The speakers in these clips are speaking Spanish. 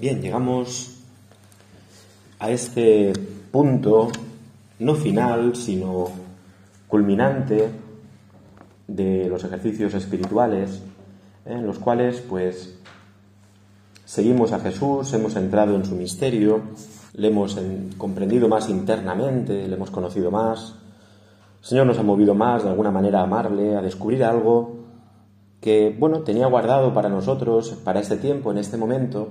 Bien, llegamos a este punto, no final, sino culminante de los ejercicios espirituales, en los cuales, pues, seguimos a Jesús, hemos entrado en su misterio, le hemos comprendido más internamente, le hemos conocido más. El Señor nos ha movido más, de alguna manera, a amarle, a descubrir algo que, bueno, tenía guardado para nosotros, para este tiempo, en este momento,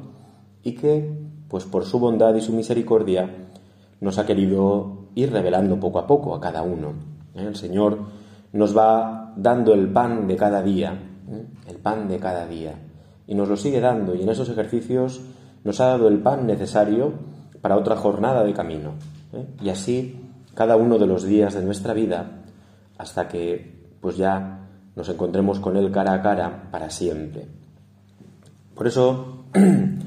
y que, pues por su bondad y su misericordia, nos ha querido ir revelando poco a poco a cada uno. ¿eh? El Señor nos va dando el pan de cada día, ¿eh? el pan de cada día, y nos lo sigue dando, y en esos ejercicios nos ha dado el pan necesario para otra jornada de camino. ¿eh? Y así cada uno de los días de nuestra vida, hasta que pues ya nos encontremos con Él cara a cara para siempre. Por eso,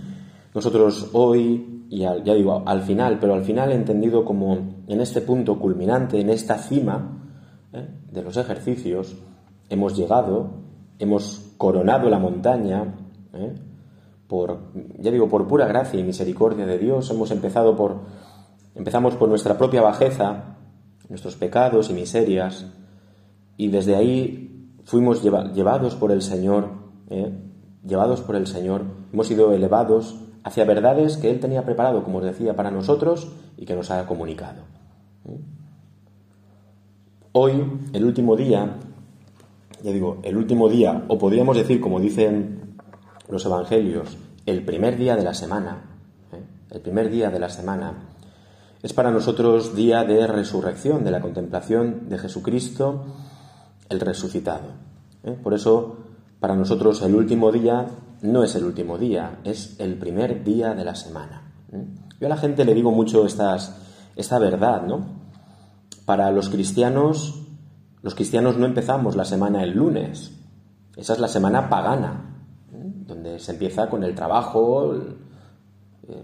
nosotros hoy, y ya digo, al final, pero al final entendido como en este punto culminante, en esta cima ¿eh? de los ejercicios, hemos llegado, hemos coronado la montaña, ¿eh? por, ya digo, por pura gracia y misericordia de Dios, hemos empezado por, empezamos por nuestra propia bajeza, nuestros pecados y miserias, y desde ahí fuimos llevados por el Señor, ¿eh? llevados por el Señor, hemos sido elevados hacia verdades que Él tenía preparado, como os decía, para nosotros y que nos ha comunicado. ¿eh? Hoy, el último día, ya digo, el último día, o podríamos decir, como dicen los evangelios, el primer día de la semana, ¿eh? el primer día de la semana, es para nosotros día de resurrección, de la contemplación de Jesucristo el resucitado. ¿eh? Por eso, para nosotros el último día no es el último día, es el primer día de la semana. ¿eh? Yo a la gente le digo mucho esta verdad, ¿no? Para los cristianos, los cristianos no empezamos la semana el lunes, esa es la semana pagana, ¿eh? donde se empieza con el trabajo,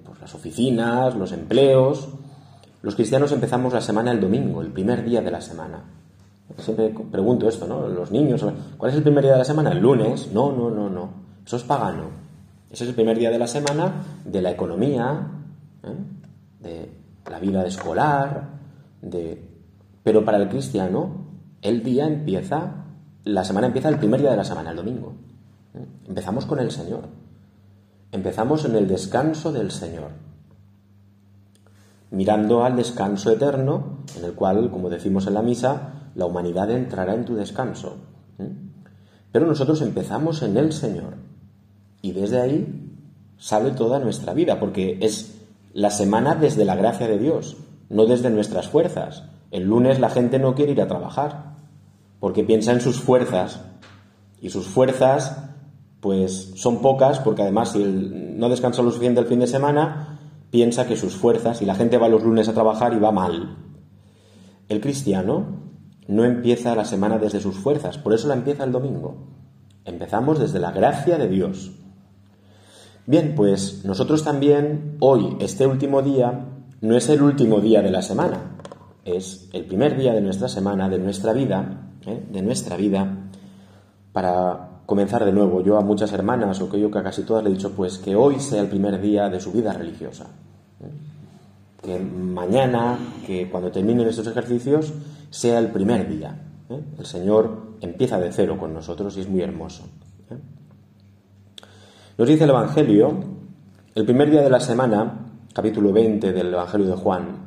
pues las oficinas, los empleos. Los cristianos empezamos la semana el domingo, el primer día de la semana. Siempre pregunto esto, ¿no? Los niños, ¿cuál es el primer día de la semana? El lunes. No, no, no, no. Eso es pagano. Ese es el primer día de la semana de la economía, ¿eh? de la vida escolar, de... Pero para el cristiano, el día empieza, la semana empieza el primer día de la semana, el domingo. ¿eh? Empezamos con el Señor. Empezamos en el descanso del Señor. Mirando al descanso eterno, en el cual, como decimos en la misa, la humanidad entrará en tu descanso. Pero nosotros empezamos en el Señor y desde ahí sale toda nuestra vida, porque es la semana desde la gracia de Dios, no desde nuestras fuerzas. El lunes la gente no quiere ir a trabajar, porque piensa en sus fuerzas, y sus fuerzas pues son pocas, porque además si no descansa lo suficiente el fin de semana, piensa que sus fuerzas, y la gente va los lunes a trabajar y va mal. El cristiano no empieza la semana desde sus fuerzas, por eso la empieza el domingo. Empezamos desde la gracia de Dios. Bien, pues nosotros también, hoy, este último día, no es el último día de la semana, es el primer día de nuestra semana, de nuestra vida, ¿eh? de nuestra vida, para comenzar de nuevo. Yo a muchas hermanas, o que yo que a casi todas le he dicho, pues que hoy sea el primer día de su vida religiosa. ¿eh? Que mañana, que cuando terminen estos ejercicios, sea el primer día. ¿eh? El Señor empieza de cero con nosotros y es muy hermoso. ¿eh? Nos dice el Evangelio, el primer día de la semana, capítulo 20 del Evangelio de Juan,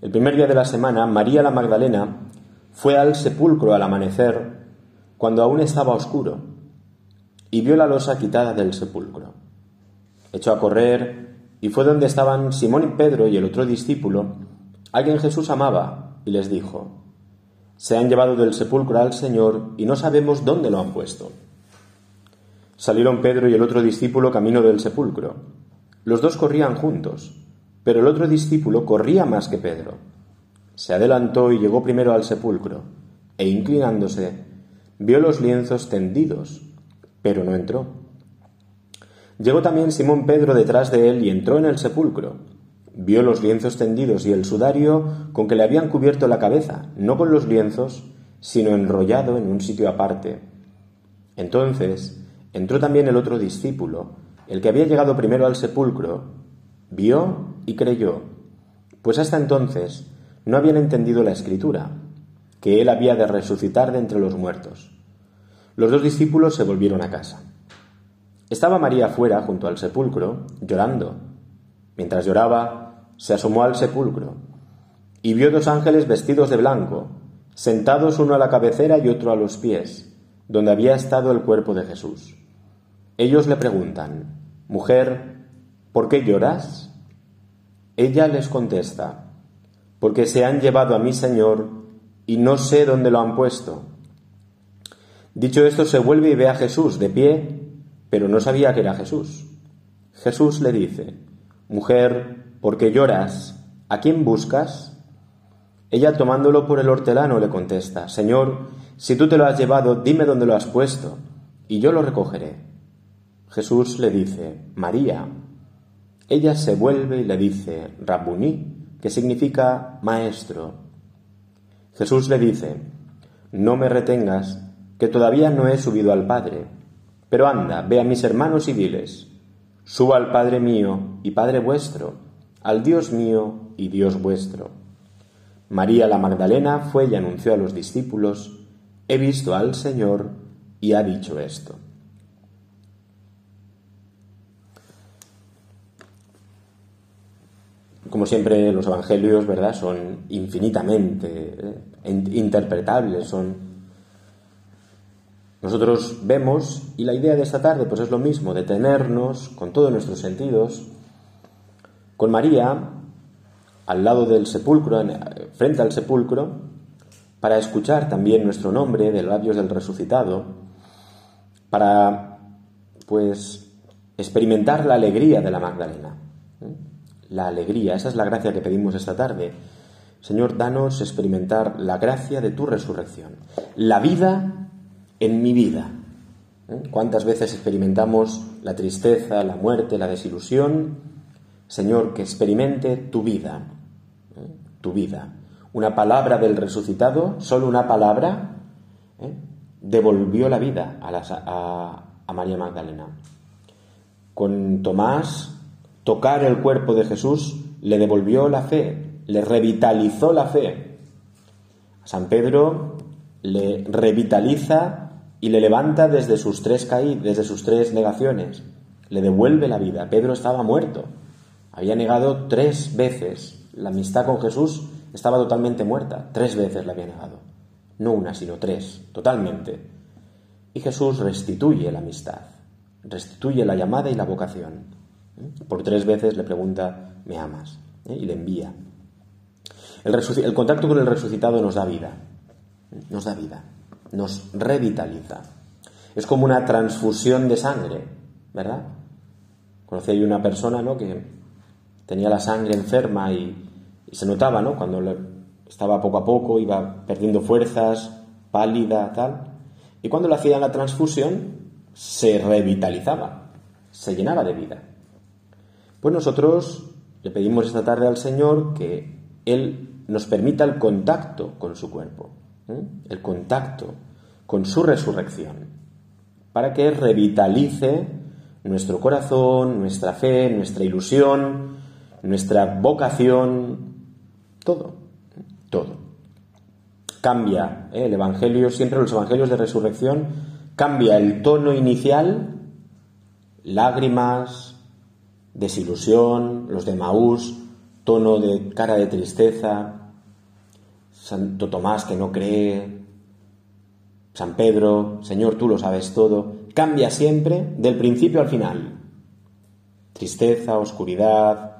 el primer día de la semana, María la Magdalena fue al sepulcro al amanecer, cuando aún estaba oscuro, y vio la losa quitada del sepulcro. Echó a correr y fue donde estaban Simón y Pedro y el otro discípulo, a quien Jesús amaba y les dijo, Se han llevado del sepulcro al Señor y no sabemos dónde lo han puesto. Salieron Pedro y el otro discípulo camino del sepulcro. Los dos corrían juntos, pero el otro discípulo corría más que Pedro. Se adelantó y llegó primero al sepulcro, e inclinándose, vio los lienzos tendidos, pero no entró. Llegó también Simón Pedro detrás de él y entró en el sepulcro Vio los lienzos tendidos y el sudario con que le habían cubierto la cabeza, no con los lienzos, sino enrollado en un sitio aparte. Entonces entró también el otro discípulo, El que había llegado primero al sepulcro vio y creyó, pues hasta entonces no habían entendido la escritura, que él había de resucitar de entre los muertos. Los dos discípulos se volvieron a casa. Estaba María fuera, junto al sepulcro, llorando. Mientras lloraba, se asomó al sepulcro y vio dos ángeles vestidos de blanco, sentados uno a la cabecera y otro a los pies, donde había estado el cuerpo de Jesús. Ellos le preguntan, Mujer, ¿por qué lloras? Ella les contesta, Porque se han llevado a mi Señor y no sé dónde lo han puesto. Dicho esto, se vuelve y ve a Jesús de pie, pero no sabía que era Jesús. Jesús le dice, Mujer, ¿por qué lloras? ¿A quién buscas? Ella tomándolo por el hortelano le contesta, Señor, si tú te lo has llevado, dime dónde lo has puesto, y yo lo recogeré. Jesús le dice, María. Ella se vuelve y le dice, Rabuní, que significa maestro. Jesús le dice, No me retengas, que todavía no he subido al Padre, pero anda, ve a mis hermanos y diles, Suba al Padre mío y Padre vuestro, al Dios mío y Dios vuestro. María la Magdalena fue y anunció a los discípulos, he visto al Señor y ha dicho esto. Como siempre, los evangelios, ¿verdad?, son infinitamente eh, interpretables, son nosotros vemos, y la idea de esta tarde pues es lo mismo, detenernos con todos nuestros sentidos. Con María al lado del sepulcro, frente al sepulcro, para escuchar también nuestro nombre de labios del resucitado, para pues experimentar la alegría de la Magdalena. ¿eh? La alegría, esa es la gracia que pedimos esta tarde. Señor, danos experimentar la gracia de tu resurrección, la vida en mi vida. ¿eh? ¿Cuántas veces experimentamos la tristeza, la muerte, la desilusión? Señor, que experimente tu vida, ¿eh? tu vida. Una palabra del resucitado, solo una palabra, ¿eh? devolvió la vida a, a María Magdalena. Con Tomás, tocar el cuerpo de Jesús le devolvió la fe, le revitalizó la fe. A San Pedro le revitaliza y le levanta desde sus tres caídas, desde sus tres negaciones. Le devuelve la vida. Pedro estaba muerto. Había negado tres veces la amistad con Jesús, estaba totalmente muerta. Tres veces la había negado. No una, sino tres, totalmente. Y Jesús restituye la amistad, restituye la llamada y la vocación. ¿Eh? Por tres veces le pregunta, ¿me amas? ¿Eh? Y le envía. El, el contacto con el resucitado nos da vida, nos da vida, nos revitaliza. Es como una transfusión de sangre, ¿verdad? Conocí a una persona ¿no? que tenía la sangre enferma y, se notaba, ¿no? Cuando estaba poco a poco, iba perdiendo fuerzas, pálida, tal. Y cuando le hacían la transfusión, se revitalizaba, se llenaba de vida. Pues nosotros le pedimos esta tarde al Señor que Él nos permita el contacto con su cuerpo, ¿eh? el contacto con su resurrección, para que revitalice nuestro corazón, nuestra fe, nuestra ilusión, nuestra vocación, todo, todo. Cambia ¿eh? el Evangelio, siempre los Evangelios de resurrección, cambia el tono inicial, lágrimas, desilusión, los de Maús, tono de cara de tristeza, Santo Tomás que no cree, San Pedro, Señor, tú lo sabes todo, cambia siempre del principio al final. Tristeza, oscuridad,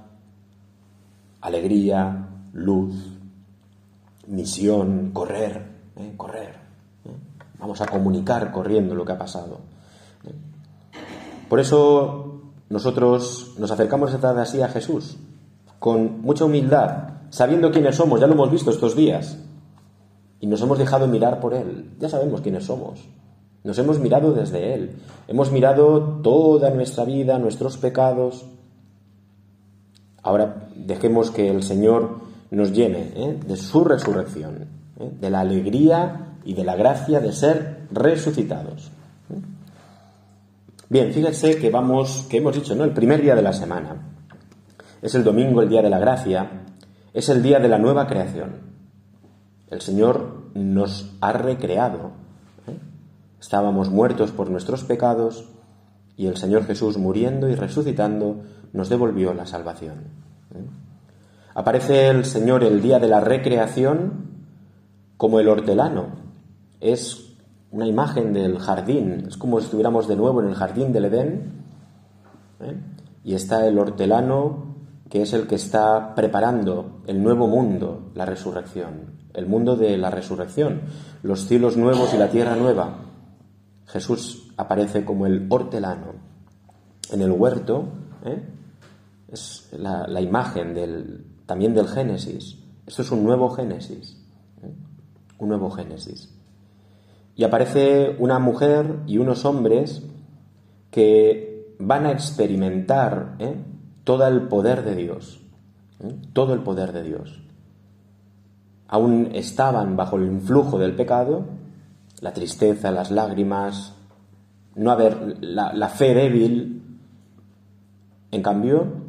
alegría, luz, misión, correr, ¿eh? correr. ¿eh? Vamos a comunicar corriendo lo que ha pasado. ¿eh? Por eso nosotros nos acercamos esta tarde así a Jesús, con mucha humildad, sabiendo quiénes somos, ya lo hemos visto estos días, y nos hemos dejado mirar por Él, ya sabemos quiénes somos. Nos hemos mirado desde Él, hemos mirado toda nuestra vida, nuestros pecados, Ahora dejemos que el Señor nos llene ¿eh? de su resurrección, ¿eh? de la alegría y de la gracia de ser resucitados. ¿eh? Bien, fíjense que vamos, que hemos dicho, ¿no? El primer día de la semana. Es el domingo, el día de la gracia. Es el día de la nueva creación. El Señor nos ha recreado. Estábamos muertos por nuestros pecados y el Señor Jesús muriendo y resucitando nos devolvió la salvación. ¿eh? Aparece el Señor el día de la recreación como el hortelano. Es una imagen del jardín, es como si estuviéramos de nuevo en el jardín del Edén. ¿eh? Y está el hortelano que es el que está preparando el nuevo mundo, la resurrección, el mundo de la resurrección, los cielos nuevos y la tierra nueva. Jesús aparece como el hortelano. En el huerto ¿eh? Es la, imagen del, también del Génesis. Esto es un nuevo Génesis. ¿eh? Un nuevo Génesis. Y aparece una mujer y unos hombres que van a experimentar ¿eh? todo el poder de Dios. Todo el poder de Dios. Aún estaban bajo el influjo del pecado, la tristeza, las lágrimas, no haber la, fe débil. En cambio,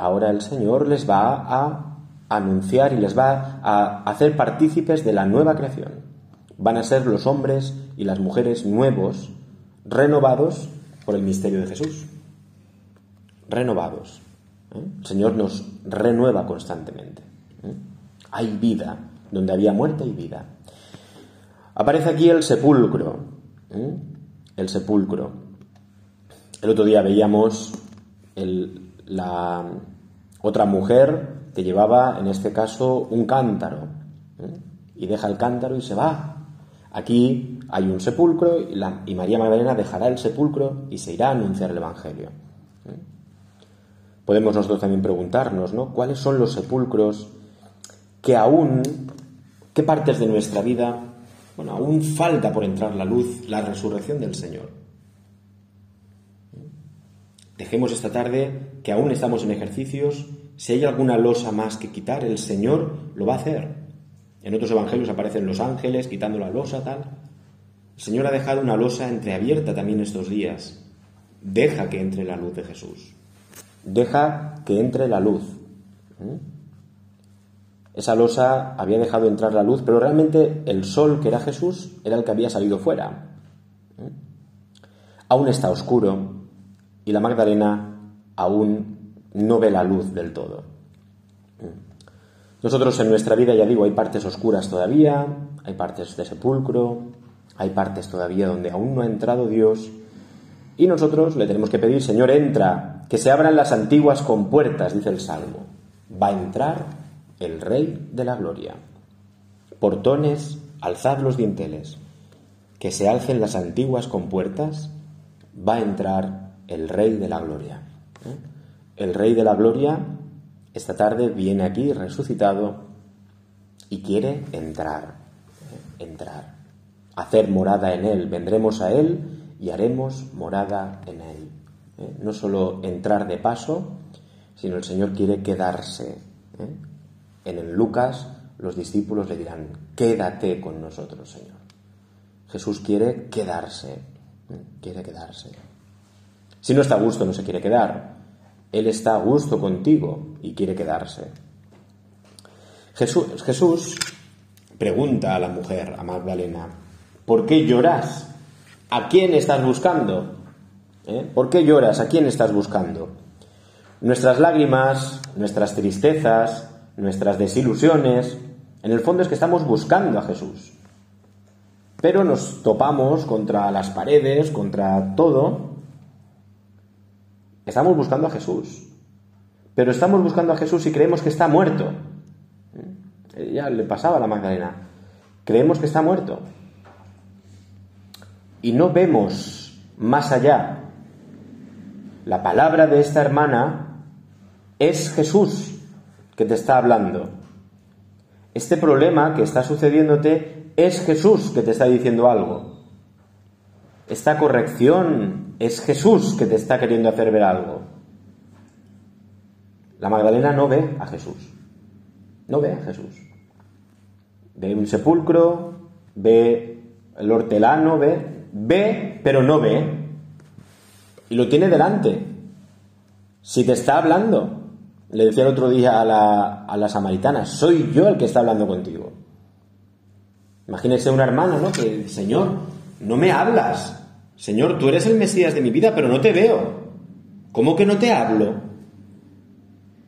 ahora el Señor les va a anunciar y les va a hacer partícipes de la nueva creación. Van a ser los hombres y las mujeres nuevos, renovados por el misterio de Jesús. Renovados. ¿eh? El Señor nos renueva constantemente. ¿eh? Hay vida donde había muerte y vida. Aparece aquí el sepulcro. ¿eh? el sepulcro. El otro día veíamos la otra mujer que llevaba, en este caso, un cántaro. ¿eh? Y deja el cántaro y se va. Aquí hay un sepulcro y, María Magdalena dejará el sepulcro y se irá a anunciar el Evangelio. ¿eh? Podemos nosotros también preguntarnos, ¿no? ¿Cuáles son los sepulcros que aún, qué partes de nuestra vida bueno, aún falta por entrar la luz, la resurrección del Señor. Dejemos esta tarde que aún estamos en ejercicios. Si hay alguna losa más que quitar, el Señor lo va a hacer. En otros evangelios aparecen los ángeles quitando la losa, tal. El Señor ha dejado una losa entreabierta también estos días. Deja que entre la luz de Jesús. Deja que entre la luz. ¿Mm? Esa losa había dejado entrar la luz, pero realmente el sol, que era Jesús, era el que había salido fuera. ¿Eh? Aún está oscuro y la Magdalena aún no ve la luz del todo. Nosotros en nuestra vida, ya digo, hay partes oscuras todavía, hay partes de sepulcro, hay partes todavía donde aún no ha entrado Dios, y nosotros le tenemos que pedir, Señor, entra, que se abran las antiguas compuertas, dice el Salmo. Va a entrar el Rey de la Gloria. Portones, alzad los dinteles, que se alcen las antiguas compuertas, va a entrar el Rey de la Gloria. ¿Eh? El Rey de la Gloria esta tarde viene aquí resucitado y quiere entrar, ¿eh? entrar, hacer morada en Él. Vendremos a Él y haremos morada en Él. ¿eh? No solo entrar de paso, sino el Señor quiere quedarse. En el Lucas los discípulos le dirán, quédate con nosotros, Señor. Jesús quiere quedarse, quiere quedarse. Si no está a gusto, no se quiere quedar. Él está a gusto contigo y quiere quedarse. Jesús, Jesús pregunta a la mujer, a Magdalena, ¿por qué lloras? ¿A quién estás buscando? ¿Eh? ¿Por qué lloras? ¿A quién estás buscando? Nuestras lágrimas, nuestras tristezas, nuestras desilusiones, en el fondo es que estamos buscando a Jesús. Pero nos topamos contra las paredes, contra todo. Estamos buscando a Jesús. Pero estamos buscando a Jesús y creemos que está muerto. Ya le pasaba a la Magdalena. Creemos que está muerto. Y no vemos más allá. La palabra de esta hermana es Jesús que te está hablando. Este problema que está sucediéndote es Jesús que te está diciendo algo. Esta corrección es Jesús que te está queriendo hacer ver algo. La Magdalena no ve a Jesús. No ve a Jesús. Ve un sepulcro, ve el hortelano, ve, ve, pero no ve. y lo tiene delante. Si te está hablando, le decía el otro día a la, a la samaritana, soy yo el que está hablando contigo. Imagínese una hermana, ¿no? Que, Señor, no me hablas. Señor, tú eres el Mesías de mi vida, pero no te veo. ¿Cómo que no te hablo?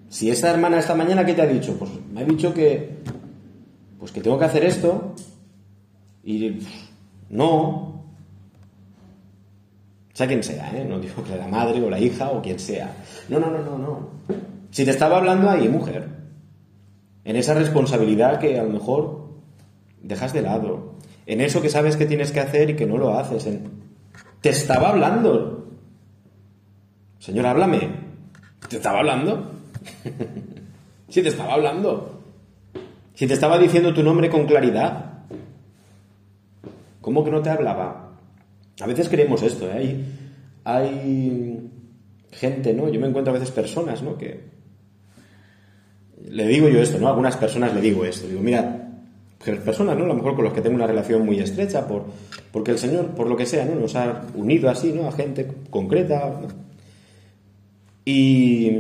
Si esa hermana esta mañana, ¿qué te ha dicho? Pues me ha dicho que, pues que tengo que hacer esto y no. Sea quien sea, ¿eh? No digo que la madre o la hija o quien sea. No, no, no, no, no. Si te estaba hablando ahí, mujer, en esa responsabilidad que a lo mejor dejas de lado, en eso que sabes que tienes que hacer y que no lo haces, te estaba hablando. Señor, háblame. ¿Te estaba hablando? si te estaba hablando. Si te estaba diciendo tu nombre con claridad. ¿Cómo que no te hablaba? A veces creemos esto, ¿eh? hay, gente, ¿no? Yo me encuentro a veces personas, ¿no? Que le digo yo esto, ¿no? A algunas personas le digo esto. Digo, mira, personas, ¿no? A lo mejor con los que tengo una relación muy estrecha, por, porque el Señor, por lo que sea, ¿no? Nos ha unido así, ¿no? A gente concreta. Y,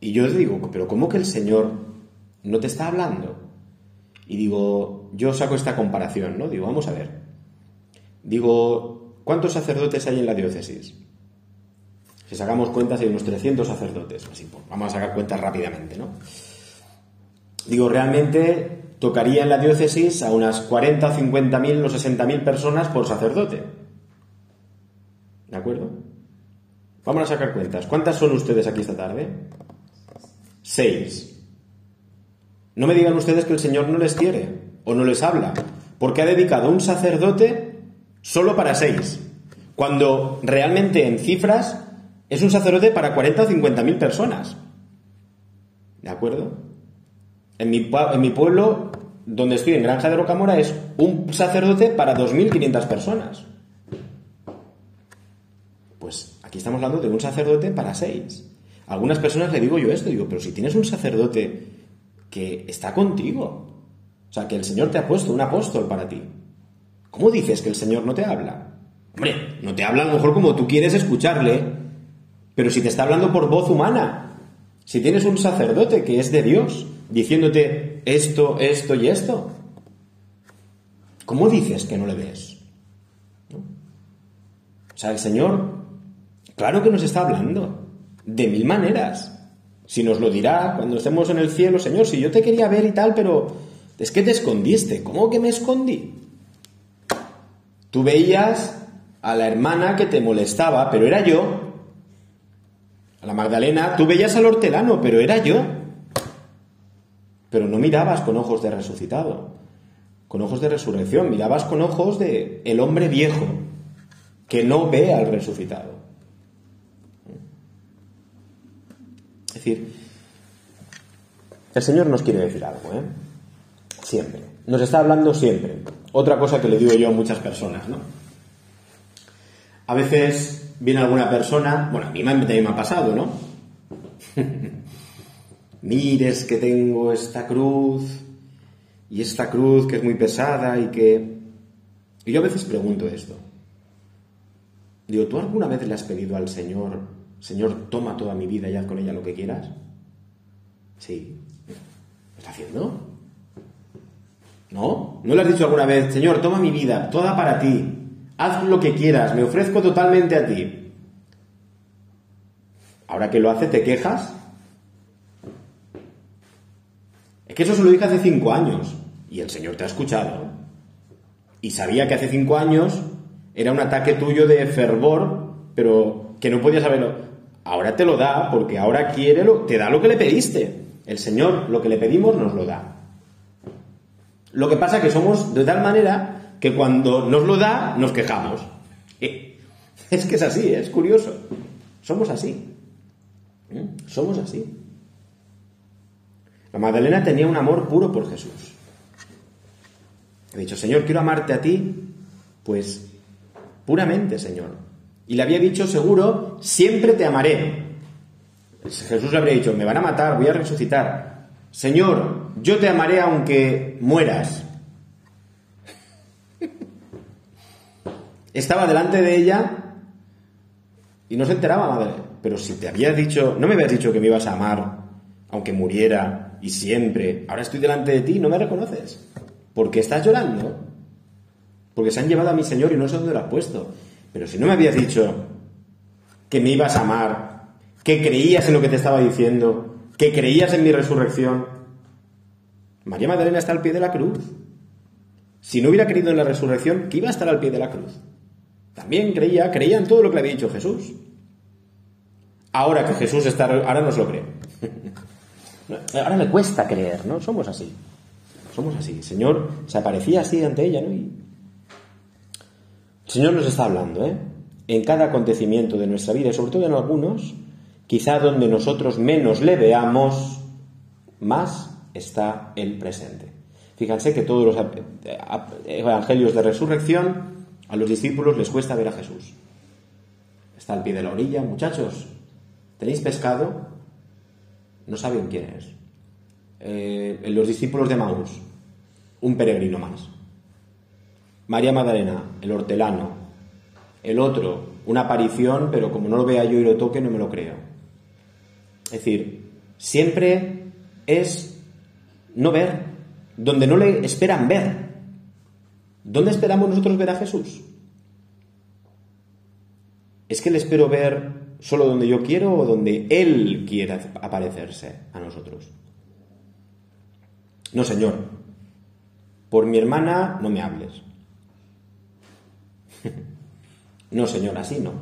y yo digo, pero ¿cómo que el Señor no te está hablando? Y digo, yo saco esta comparación, ¿no? Digo, vamos a ver. Digo, ¿cuántos sacerdotes hay en la diócesis? Si sacamos cuentas hay unos 300 sacerdotes. Así, pues, vamos a sacar cuentas rápidamente, ¿no? Digo, realmente tocaría en la diócesis a unas 40 o 50 mil o 60 mil personas por sacerdote. ¿De acuerdo? Vamos a sacar cuentas. ¿Cuántas son ustedes aquí esta tarde? Seis. No me digan ustedes que el Señor no les quiere o no les habla, porque ha dedicado un sacerdote solo para seis, cuando realmente en cifras es un sacerdote para 40 o 50 mil personas. ¿De acuerdo? En mi, pueblo, donde estoy, en Granja de Rocamora, es un sacerdote para 2.500 personas. Pues aquí estamos hablando de un sacerdote para seis. algunas personas le digo yo esto, digo, pero si tienes un sacerdote que está contigo, o sea, que el Señor te ha puesto un apóstol para ti, ¿cómo dices que el Señor no te habla? Hombre, no te habla a lo mejor como tú quieres escucharle, pero si te está hablando por voz humana, si tienes un sacerdote que es de Dios, diciéndote esto, esto y esto, ¿cómo dices que no le ves? O sea, el Señor, claro que nos está hablando, de mil maneras. Si nos lo dirá cuando estemos en el cielo, Señor, si yo te quería ver y tal, pero es que te escondiste. ¿Cómo que me escondí? Tú veías a la hermana que te molestaba, pero era yo. A la Magdalena, tú veías al hortelano, pero era yo. Pero no mirabas con ojos de resucitado, con ojos de resurrección, mirabas con ojos de el hombre viejo que no ve al resucitado. Es decir, el Señor nos quiere decir algo, ¿eh? Siempre. Nos está hablando siempre. Otra cosa que le digo yo a muchas personas, ¿no? A veces viene alguna persona, bueno, a mí también me ha pasado, ¿no? Mires que tengo esta cruz y esta cruz que es muy pesada y que... Y yo a veces pregunto esto. Digo, ¿tú alguna vez le has pedido al Señor, Señor, toma toda mi vida y haz con ella lo que quieras? Sí. ¿Lo está haciendo? ¿No? ¿No le has dicho alguna vez, Señor, toma mi vida, toda para ti, haz lo que quieras, me ofrezco totalmente a ti? Ahora que lo hace, ¿te quejas? Que eso se lo dije hace cinco años y el Señor te ha escuchado. Y sabía que hace cinco años era un ataque tuyo de fervor, pero que no podías saberlo. Ahora te lo da porque ahora quiere, lo, te da lo que le pediste. El Señor, lo que le pedimos, nos lo da. Lo que pasa que somos de tal manera que cuando nos lo da, nos quejamos. Es que es así, es curioso. Somos así. ¿Eh? Somos así. La Magdalena tenía un amor puro por Jesús. He dicho, Señor, quiero amarte a ti, pues puramente, Señor. Y le había dicho, seguro, siempre te amaré. Jesús le habría dicho, me van a matar, voy a resucitar. Señor, yo te amaré aunque mueras. Estaba delante de ella Y no se enteraba, madre. Pero si te había dicho, no me habías dicho que me ibas a amar, aunque muriera y siempre, ahora estoy delante de ti no me reconoces. ¿Por qué estás llorando? Porque se han llevado a mi Señor y no sé dónde lo has puesto. Pero si no me habías dicho que me ibas a amar, que creías en lo que te estaba diciendo, que creías en mi resurrección, María Magdalena está al pie de la cruz. Si no hubiera creído en la resurrección, ¿qué iba a estar al pie de la cruz? También creía, creía en todo lo que le había dicho Jesús. Ahora que Jesús está, ahora no se lo cree. Ahora le cuesta creer, ¿no? Somos así. Somos así. El Señor se aparecía así ante ella, ¿no? El Señor nos está hablando, ¿eh? En cada acontecimiento de nuestra vida, y sobre todo en algunos, quizá donde nosotros menos le veamos, más está el presente. Fíjense que todos los evangelios de resurrección a los discípulos les cuesta ver a Jesús. Está al pie de la orilla, muchachos, ¿tenéis pescado? No saben quién es. Eh, los discípulos de Maús, un peregrino más. María Magdalena, el hortelano. El otro, una aparición, pero como no lo vea yo y lo toque, no me lo creo. Es decir, siempre es no ver, donde no le esperan ver. ¿Dónde esperamos nosotros ver a Jesús? ¿Es que le espero ver solo donde yo quiero o donde Él quiere aparecerse a nosotros? No, Señor, por mi hermana no me hables. no, Señor, así no.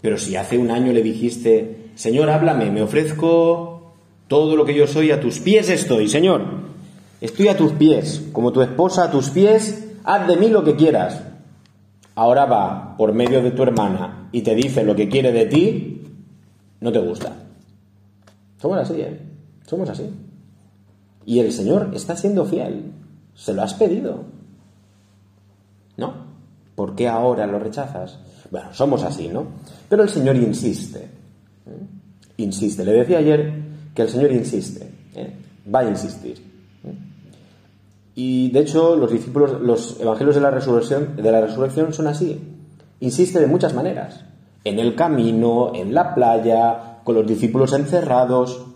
Pero si hace un año le dijiste, Señor, háblame, me ofrezco todo lo que yo soy, a tus pies estoy, Señor. Estoy a tus pies, como tu esposa a tus pies, haz de mí lo que quieras. Ahora va por medio de tu hermana y te dice lo que quiere de ti, no te gusta. Somos así, ¿eh? Somos así. Y el Señor está siendo fiel. Se lo has pedido. ¿No? ¿Por qué ahora lo rechazas? Bueno, somos así, ¿no? Pero el Señor insiste. ¿eh? Insiste. Le decía ayer que el Señor insiste. ¿eh? Va a insistir. ¿eh? Y de hecho, los discípulos, los evangelios de la resurrección, de la resurrección son así. Insiste de muchas maneras. En el camino, en la playa, con los discípulos encerrados,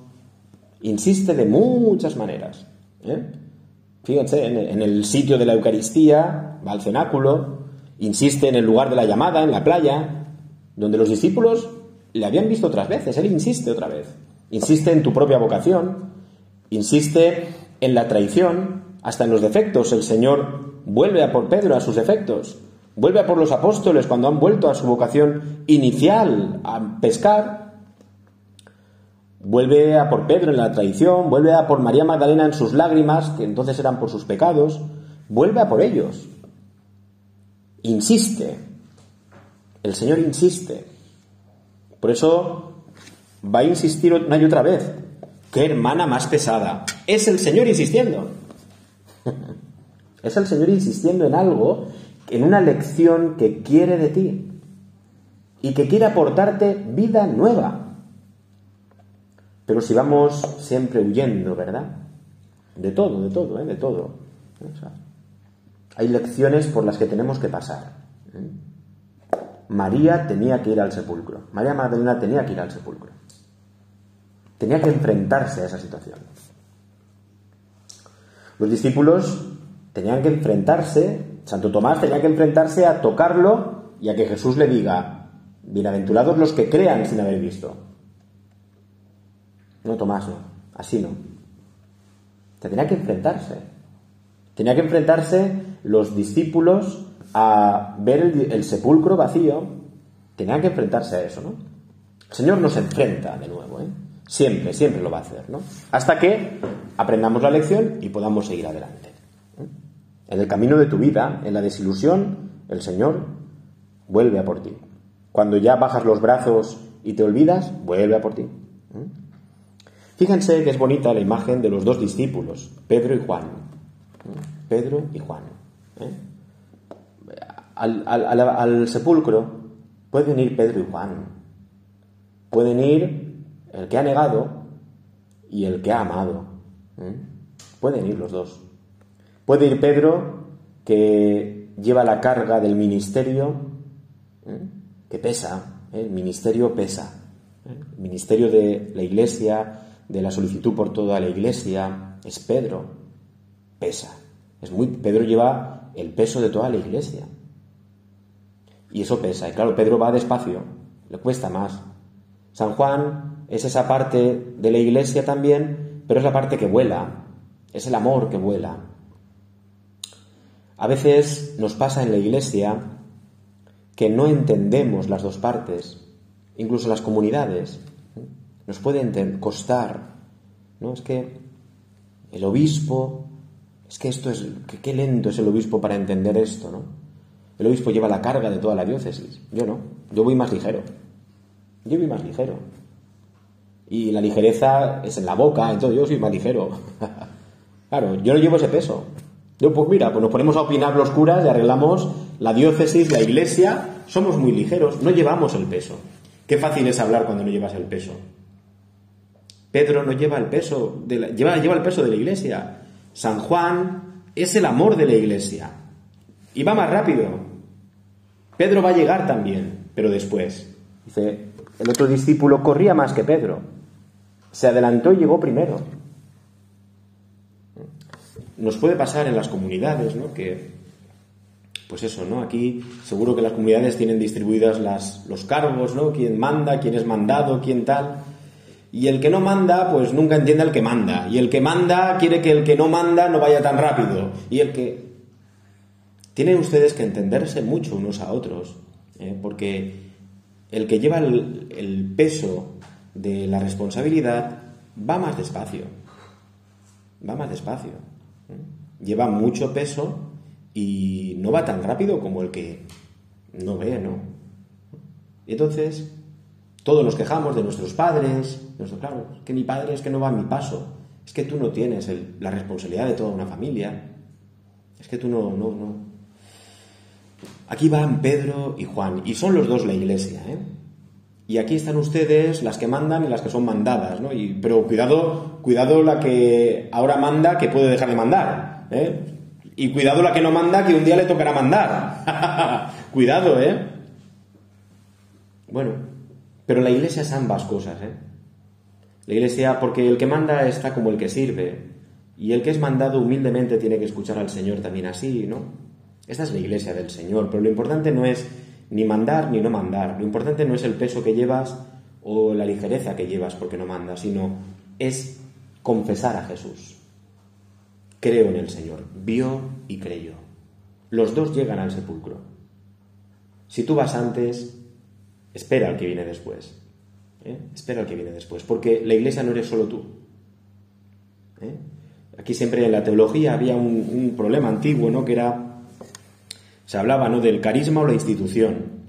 Insiste de muchas maneras. ¿eh? Fíjense, en el sitio de la Eucaristía, va al cenáculo, insiste en el lugar de la llamada, en la playa, donde los discípulos le habían visto otras veces, él insiste otra vez. Insiste en tu propia vocación, insiste en la traición, hasta en los defectos. El Señor vuelve a por Pedro a sus defectos, vuelve a por los apóstoles cuando han vuelto a su vocación inicial, a pescar, Vuelve a por Pedro en la traición, vuelve a por María Magdalena en sus lágrimas, que entonces eran por sus pecados, vuelve a por ellos. Insiste. El Señor insiste. Por eso va a insistir una y otra vez. ¡Qué hermana más pesada! Es el Señor insistiendo. es el Señor insistiendo en algo, en una lección que quiere de ti y que quiere aportarte vida nueva. Pero si vamos siempre huyendo, ¿verdad? De todo, de todo, ¿eh? de todo. hay lecciones por las que tenemos que pasar. ¿eh? María tenía que ir al sepulcro. María Magdalena tenía que ir al sepulcro. Tenía que enfrentarse a esa situación. Los discípulos tenían que enfrentarse, Santo Tomás tenía que enfrentarse a tocarlo y a que Jesús le diga, bienaventurados los que crean sin haber visto. No, Tomás, no. Así no. Tenía que enfrentarse. Tenía que enfrentarse los discípulos a ver el, sepulcro vacío. Tenían que enfrentarse a eso, ¿no? El Señor nos enfrenta de nuevo, ¿eh? Siempre, siempre lo va a hacer, ¿no? Hasta que aprendamos la lección y podamos seguir adelante. En el camino de tu vida, en la desilusión, el Señor vuelve a por ti. Cuando ya bajas los brazos y te olvidas, vuelve a por ti. ¿eh? Fíjense que es bonita la imagen de los dos discípulos, Pedro y Juan. Pedro y Juan. ¿eh? Al, sepulcro pueden ir Pedro y Juan. Pueden ir el que ha negado y el que ha amado. ¿eh? Pueden ir los dos. Puede ir Pedro que lleva la carga del ministerio, ¿eh? que pesa, ¿eh? el ministerio pesa. ¿eh? El ministerio de la iglesia, de la solicitud por toda la iglesia, es Pedro, pesa. Es muy, Pedro lleva el peso de toda la iglesia. Y eso pesa. Y claro, Pedro va despacio, le cuesta más. San Juan es esa parte de la iglesia también, pero es la parte que vuela, es el amor que vuela. A veces nos pasa en la iglesia que no entendemos las dos partes, incluso las comunidades. Nos puede costar, ¿no? Es que el obispo, es que esto es, qué lento es el obispo para entender esto, ¿no? El obispo lleva la carga de toda la diócesis, yo no, yo voy más ligero. Yo voy más ligero. Y la ligereza es en la boca, entonces yo soy más ligero. claro, yo no llevo ese peso. Pues mira, pues nos ponemos a opinar los curas y arreglamos la diócesis, la iglesia, somos muy ligeros, no llevamos el peso. Qué fácil es hablar cuando no llevas el peso. Pedro no lleva el peso, de la, lleva, lleva el peso de la iglesia. San Juan es el amor de la iglesia. Y va más rápido. Pedro va a llegar también, pero después. Dice, el otro discípulo corría más que Pedro. Se adelantó y llegó primero. Nos puede pasar en las comunidades, ¿no? Que, pues eso, ¿no? Aquí seguro que las comunidades tienen distribuidas los cargos, ¿no? Quién manda, quién es mandado, quién tal. Y el que no manda, pues nunca entiende al que manda. Y el que manda quiere que el que no manda no vaya tan rápido. Y el que... Tienen ustedes que entenderse mucho unos a otros, ¿eh? porque el que lleva el, peso de la responsabilidad va más despacio. Va más despacio. Lleva mucho peso y no va tan rápido como el que no ve, ¿no? Y entonces, todos nos quejamos de nuestros padres, nuestro, claro, que mi padre es que no va a mi paso, es que tú no tienes la responsabilidad de toda una familia, es que tú no, no, no, Aquí van Pedro y Juan, y son los dos la iglesia, ¿eh? Y aquí están ustedes, las que mandan y las que son mandadas, ¿no? Y, pero cuidado, cuidado la que ahora manda que puede dejar de mandar, ¿eh? Y cuidado la que no manda que un día le tocará mandar. cuidado, ¿eh? Bueno, pero la iglesia es ambas cosas, ¿eh? La iglesia, porque el que manda está como el que sirve, y el que es mandado humildemente tiene que escuchar al Señor también así, ¿no? Esta es la iglesia del Señor, pero lo importante no es ni mandar ni no mandar, lo importante no es el peso que llevas o la ligereza que llevas porque no mandas, sino es confesar a Jesús. Creo en el Señor, vio y creyó. Los dos llegan al sepulcro. Si tú vas antes, espera al que viene después. ¿eh? Espera al que viene después, porque la iglesia no eres solo tú. ¿eh? Aquí siempre en la teología había un, un problema antiguo, ¿no? Que era se hablaba ¿no? del carisma o la institución.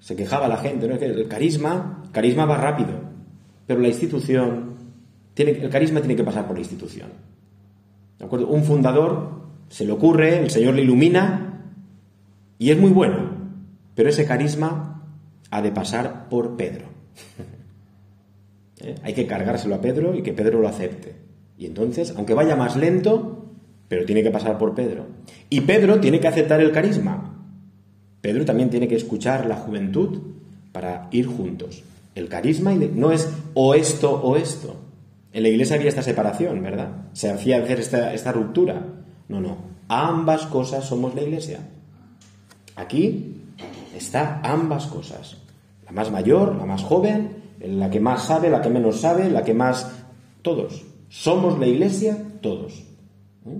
Se quejaba la gente, ¿no? el carisma, carisma va rápido, pero la institución, tiene, el carisma tiene que pasar por la institución. Un fundador se le ocurre, el Señor le ilumina y es muy bueno, pero ese carisma ha de pasar por Pedro. ¿Eh? Hay que cargárselo a Pedro y que Pedro lo acepte. Y entonces, aunque vaya más lento, pero tiene que pasar por Pedro. Y Pedro tiene que aceptar el carisma. Pedro también tiene que escuchar la juventud para ir juntos. El carisma no es o esto o esto. En la iglesia había esta separación, ¿verdad? Se hacía hacer esta, esta ruptura. No, no. Ambas cosas somos la iglesia. Aquí está ambas cosas. La más mayor, la más joven, la que más sabe, la que menos sabe, la que más... Todos. Somos la iglesia, todos. ¿Eh?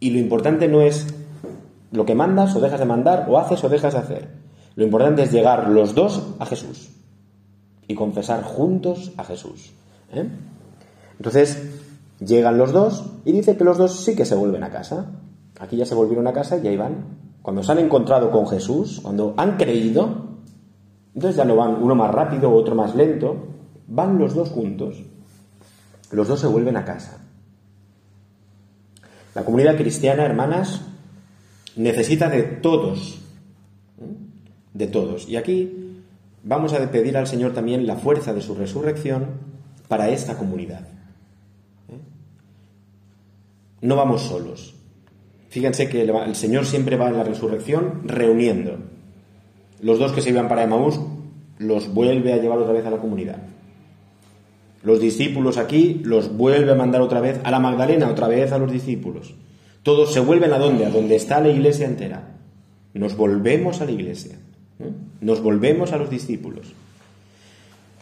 Y lo importante no es lo que mandas o dejas de mandar, o haces o dejas de hacer. Lo importante es llegar los dos a Jesús y confesar juntos a Jesús. ¿eh? Entonces, llegan los dos y dice que los dos sí que se vuelven a casa. Aquí ya se volvieron a casa y ahí van. Cuando se han encontrado con Jesús, cuando han creído, entonces ya no van uno más rápido, otro más lento, van los dos juntos. Los dos se vuelven a casa. La comunidad cristiana, hermanas, necesita de todos, de todos. Y aquí vamos a pedir al Señor también la fuerza de su resurrección para esta comunidad. ¿eh? No vamos solos. Fíjense que el Señor siempre va en la resurrección reuniendo. Los dos que se iban para Emaús los vuelve a llevar otra vez a la comunidad. Los discípulos aquí los vuelve a mandar otra vez a la Magdalena, otra vez a los discípulos. Todos se vuelven a dónde? A donde está la iglesia entera. Nos volvemos a la iglesia. Nos volvemos a los discípulos.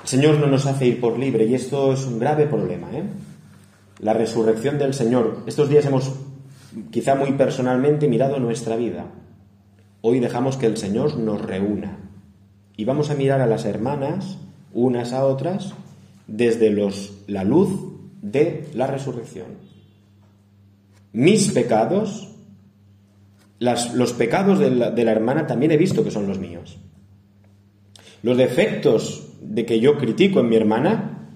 El Señor no nos hace ir por libre y esto es un grave problema. ¿eh? La resurrección del Señor. Estos días hemos, quizá muy personalmente, mirado nuestra vida. Hoy dejamos que el Señor nos reúna y vamos a mirar a las hermanas unas a otras desde la luz de la resurrección. Mis pecados, los pecados de la, de la hermana también he visto que son los míos. Los defectos de que yo critico en mi hermana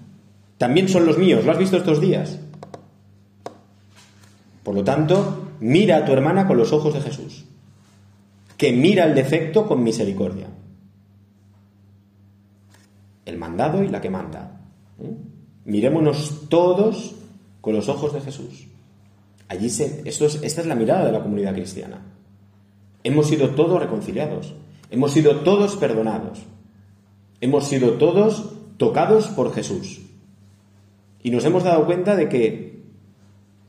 también son los míos. ¿Lo has visto estos días? Por lo tanto, mira a tu hermana con los ojos de Jesús, que mira el defecto con misericordia. El mandado y la que manda. ¿Eh? Mirémonos todos con los ojos de Jesús. Allí se, esto es, esta es la mirada de la comunidad cristiana. Hemos sido todos reconciliados, hemos sido todos perdonados, hemos sido todos tocados por Jesús. Y nos hemos dado cuenta de que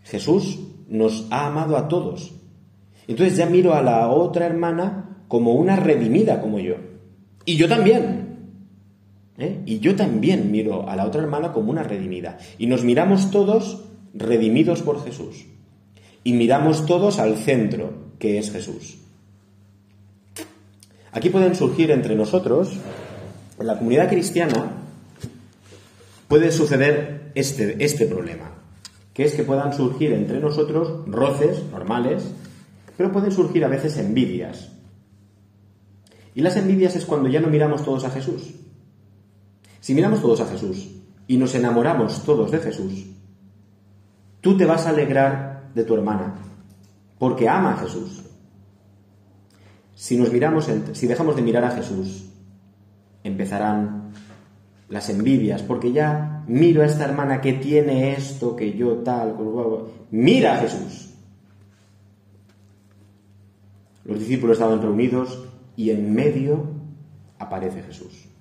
Jesús nos ha amado a todos. Entonces ya miro a la otra hermana como una redimida como yo. Y yo también. ¿Eh? Y yo también miro a la otra hermana como una redimida. Y nos miramos todos redimidos por Jesús. Y miramos todos al centro, que es Jesús. Aquí pueden surgir entre nosotros, en la comunidad cristiana, puede suceder este, este problema, que es que puedan surgir entre nosotros roces normales, pero pueden surgir a veces envidias. Y las envidias es cuando ya no miramos todos a Jesús, si miramos todos a Jesús y nos enamoramos todos de Jesús, tú te vas a alegrar de tu hermana, porque ama a Jesús. Si nos miramos, si dejamos de mirar a Jesús, empezarán las envidias, porque ya miro a esta hermana que tiene esto, que yo tal, mira a Jesús. Los discípulos estaban reunidos y en medio aparece Jesús.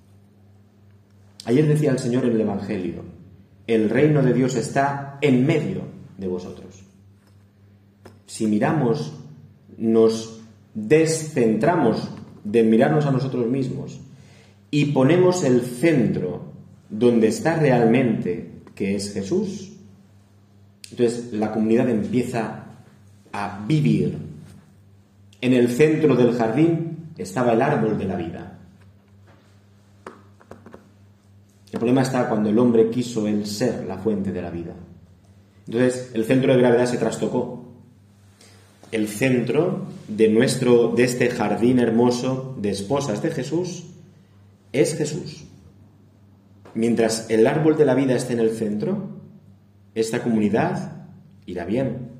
Ayer decía el Señor en el Evangelio, el reino de Dios está en medio de vosotros. Si miramos, nos descentramos de mirarnos a nosotros mismos y ponemos el centro donde está realmente, que es Jesús, entonces la comunidad empieza a vivir. En el centro del jardín estaba el árbol de la vida. El problema está cuando el hombre quiso el ser la fuente de la vida. Entonces, el centro de gravedad se trastocó. El centro de nuestro de este jardín hermoso de esposas de Jesús es Jesús. Mientras el árbol de la vida esté en el centro, esta comunidad irá bien.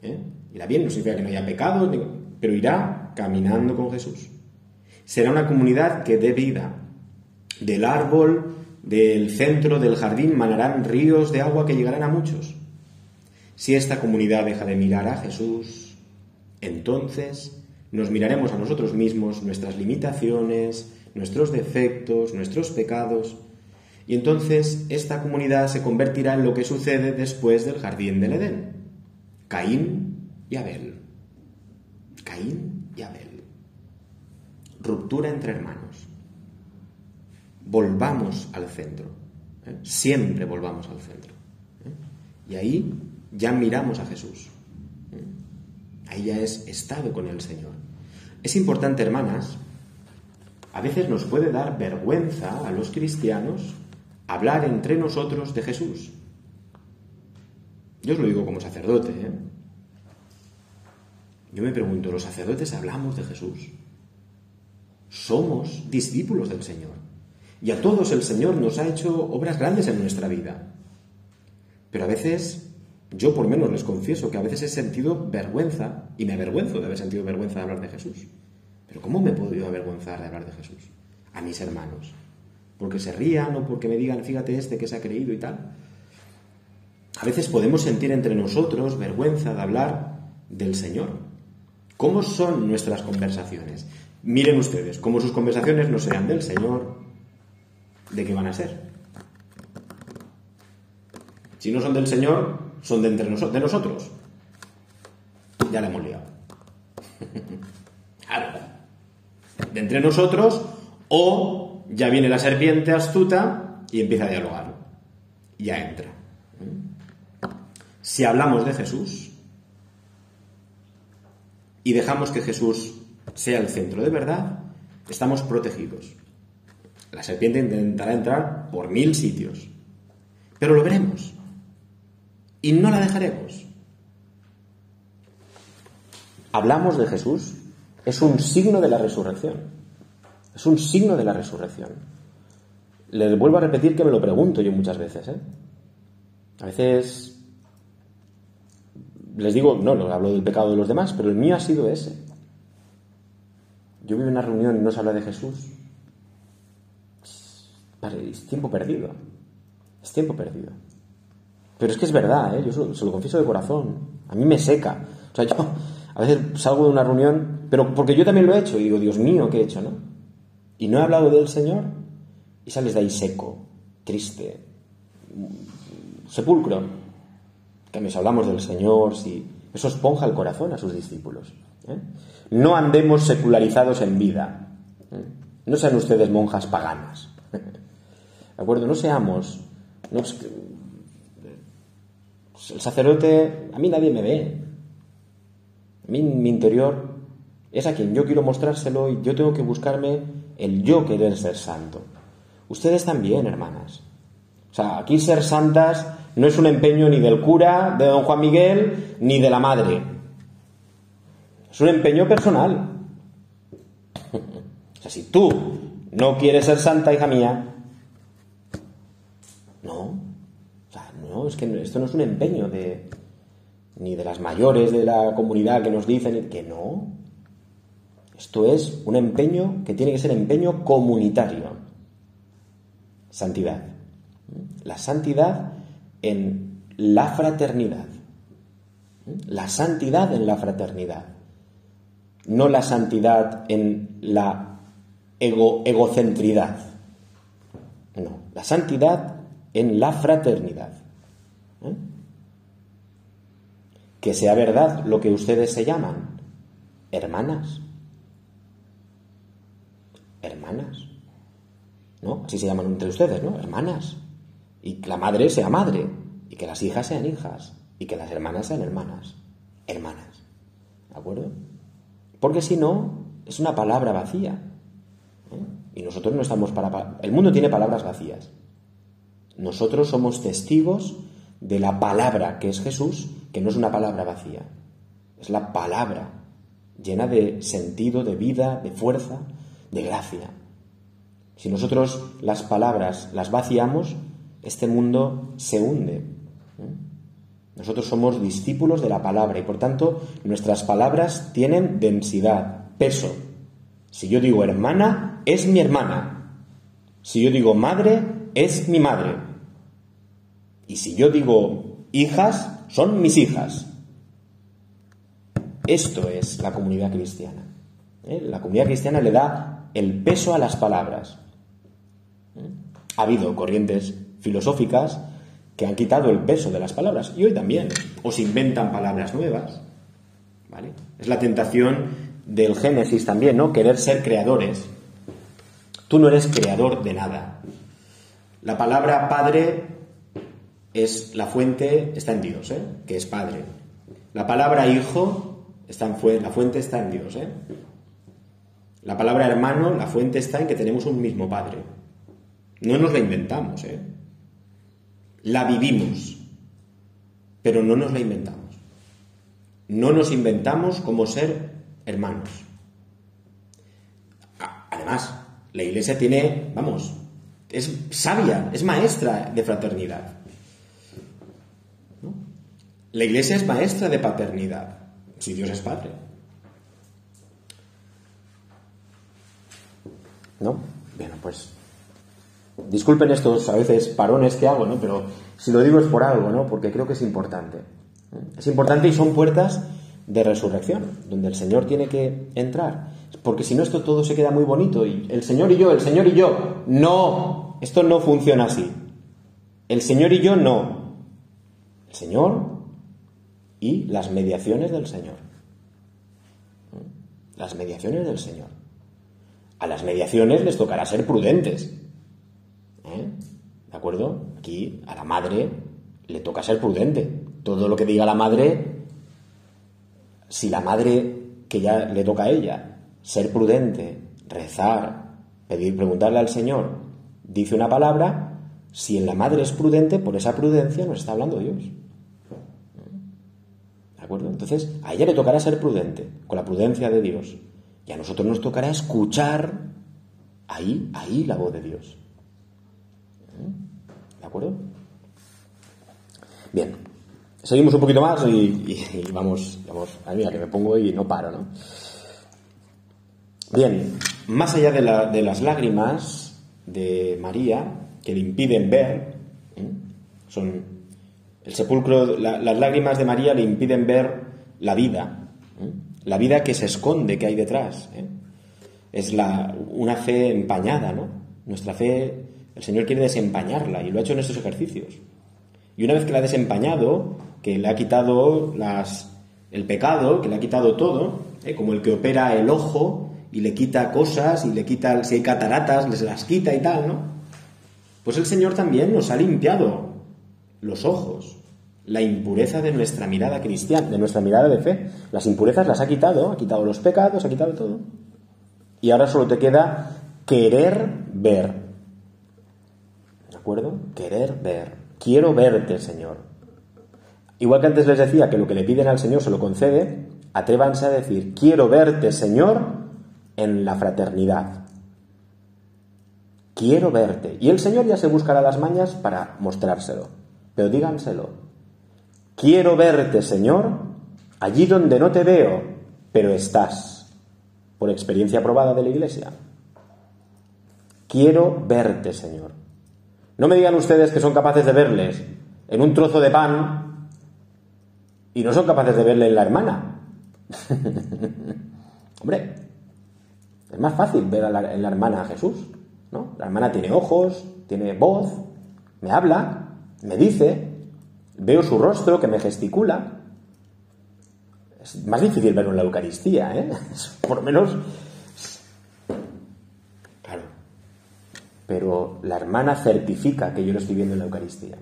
¿Eh? Irá bien, no significa que no haya pecado, pero irá caminando con Jesús. Será una comunidad que dé vida. Del árbol del centro del jardín manarán ríos de agua que llegarán a muchos. Si esta comunidad deja de mirar a Jesús, entonces nos miraremos a nosotros mismos, nuestras limitaciones, nuestros defectos, nuestros pecados, y entonces esta comunidad se convertirá en lo que sucede después del jardín del Edén. Caín y Abel. Caín y Abel. Ruptura entre hermanos volvamos al centro. ¿eh? Siempre volvamos al centro. ¿eh? Y ahí ya miramos a Jesús. ¿eh? Ahí ya es estado con el Señor. Es importante, hermanas, a veces nos puede dar vergüenza a los cristianos hablar entre nosotros de Jesús. Yo os lo digo como sacerdote. Yo me pregunto, ¿los sacerdotes hablamos de Jesús? Somos discípulos del Señor. Y a todos el Señor nos ha hecho obras grandes en nuestra vida. Pero a veces, yo por menos les confieso que a veces he sentido vergüenza, y me avergüenzo de haber sentido vergüenza de hablar de Jesús. Pero ¿cómo me he podido avergonzar de hablar de Jesús? A mis hermanos. Porque se rían o porque me digan, fíjate este que se ha creído y tal. A veces podemos sentir entre nosotros vergüenza de hablar del Señor. ¿Cómo son nuestras conversaciones? Miren ustedes, como sus conversaciones no sean del Señor, ¿de qué van a ser? Si no son del Señor, son de, entre de nosotros. Ya la hemos liado. claro. De entre nosotros, o ya viene la serpiente astuta y empieza a dialogar. Ya entra. Si hablamos de Jesús y dejamos que Jesús sea el centro de verdad, estamos protegidos. La serpiente intentará entrar por mil sitios, pero lo veremos y no la dejaremos. Hablamos de Jesús, es un signo de la resurrección, es un signo de la resurrección. Les vuelvo a repetir que me lo pregunto yo muchas veces. ¿eh? A veces les digo, no, no hablo del pecado de los demás, pero el mío ha sido ese. Yo vivo en una reunión y no se habla de Jesús. Es tiempo perdido. Es tiempo perdido. Pero es que es verdad, ¿eh? yo se lo, confieso de corazón. A mí me seca. O sea, yo a veces salgo de una reunión, pero porque yo también lo he hecho y digo, Dios mío, ¿qué he hecho, no? Y no he hablado del Señor y sales de ahí seco, triste, sepulcro. Que hablamos del Señor, si eso esponja el corazón a sus discípulos. ¿eh? No andemos secularizados en vida. ¿eh? No sean ustedes monjas paganas. ¿De acuerdo? No seamos. el sacerdote, a mí nadie me ve. A mí mi interior es a quien yo quiero mostrárselo y yo tengo que buscarme el yo querer ser santo. Ustedes también, hermanas. O sea, aquí ser santas no es un empeño ni del cura, de don Juan Miguel, ni de la madre. Es un empeño personal. O sea, si tú no quieres ser santa, hija mía, no. O sea, es que esto no es un empeño de ni de las mayores de la comunidad que nos dicen que no. Esto es un empeño que tiene que ser empeño comunitario. Santidad. La santidad en la fraternidad. La santidad en la fraternidad no la santidad en la egocentridad. No, la santidad en la fraternidad. ¿Eh? Que sea verdad lo que ustedes se llaman, hermanas. Hermanas. ¿No? Así se llaman entre ustedes, ¿no? Hermanas. Y que la madre sea madre, y que las hijas sean hijas, y que las hermanas sean hermanas. Hermanas. ¿De acuerdo? Porque si no, es una palabra vacía. ¿eh? Y nosotros no estamos para... El mundo tiene palabras vacías. Nosotros somos testigos de la palabra que es Jesús, que no es una palabra vacía. Es la palabra llena de sentido, de vida, de fuerza, de gracia. Si nosotros las palabras las vaciamos, este mundo se hunde. ¿eh? Nosotros somos discípulos de la palabra y por tanto nuestras palabras tienen densidad, peso. Si yo digo hermana, es mi hermana. Si yo digo madre, es mi madre. Y si yo digo hijas, son mis hijas. Esto es la comunidad cristiana. ¿eh? La comunidad cristiana le da el peso a las palabras. ¿eh? Ha habido corrientes filosóficas que han quitado el peso de las palabras. Y hoy también. os inventan palabras nuevas. ¿Vale? Es la tentación del Génesis también, ¿no? Querer ser creadores. Tú no eres creador de nada. La palabra padre es la fuente, está en Dios, ¿eh? que es padre. La palabra hijo, está en la fuente está en Dios. ¿eh? La palabra hermano, la fuente está en que tenemos un mismo padre. No nos la inventamos, ¿eh? la vivimos, pero no nos la inventamos. No nos inventamos como ser hermanos. Además, la Iglesia tiene, vamos, es sabia, es maestra de fraternidad. La Iglesia es maestra de paternidad, si Dios es Padre. ¿No? Bueno, pues Disculpen estos a veces parones que hago, ¿no? Pero si lo digo es por algo, ¿no? Porque creo que es importante. Es importante y son puertas de resurrección, donde el Señor tiene que entrar. porque si no esto todo se queda muy bonito y el Señor y yo, el Señor y yo. No, esto no funciona así. El Señor y yo no. El Señor y las mediaciones del Señor. Las mediaciones del Señor. A las mediaciones les tocará ser prudentes. ¿Eh? ¿De acuerdo? Aquí a la madre le toca ser prudente. Todo lo que diga la madre, si la madre que ya le toca a ella, ser prudente, rezar, pedir, preguntarle al Señor, dice una palabra, si en la madre es prudente, por esa prudencia nos está hablando Dios. ¿De acuerdo? Entonces, a ella le tocará ser prudente, con la prudencia de Dios. Y a nosotros nos tocará escuchar ahí, ahí la voz de Dios. ¿De acuerdo? Bien, seguimos un poquito más y, vamos, vamos, a mira que me pongo y no paro, ¿no? Bien, más allá de, las lágrimas de María que le impiden ver, ¿eh? son el sepulcro, las lágrimas de María le impiden ver la vida, ¿eh? la vida que se esconde, que hay detrás. ¿eh? Es la, una fe empañada, ¿no? Nuestra fe, el Señor quiere desempañarla y lo ha hecho en estos ejercicios. Y una vez que la ha desempañado, que le ha quitado las, el pecado, que le ha quitado todo, ¿eh? como el que opera el ojo y le quita cosas y le quita, si hay cataratas, les las quita y tal, ¿no? Pues el Señor también nos ha limpiado los ojos, la impureza de nuestra mirada cristiana, de nuestra mirada de fe. Las impurezas las ha quitado, ha quitado los pecados, ha quitado todo. Y ahora solo te queda querer ver. ¿De acuerdo? Querer ver. Quiero verte, Señor. Igual que antes les decía que lo que le piden al Señor se lo concede, atrévanse a decir, quiero verte, Señor, en la fraternidad. Quiero verte. Y el Señor ya se buscará las mañas para mostrárselo. Pero díganselo. Quiero verte, Señor, allí donde no te veo, pero estás. Por experiencia probada de la Iglesia. Quiero verte, Señor. No me digan ustedes que son capaces de verles en un trozo de pan y no son capaces de verle en la hermana. Hombre, es más fácil ver en la hermana a Jesús, ¿no? La hermana tiene ojos, tiene voz, me habla, me dice, veo su rostro que me gesticula. Es más difícil verlo en la Eucaristía, ¿eh? Por lo menos pero la hermana certifica que yo lo estoy viendo en la Eucaristía.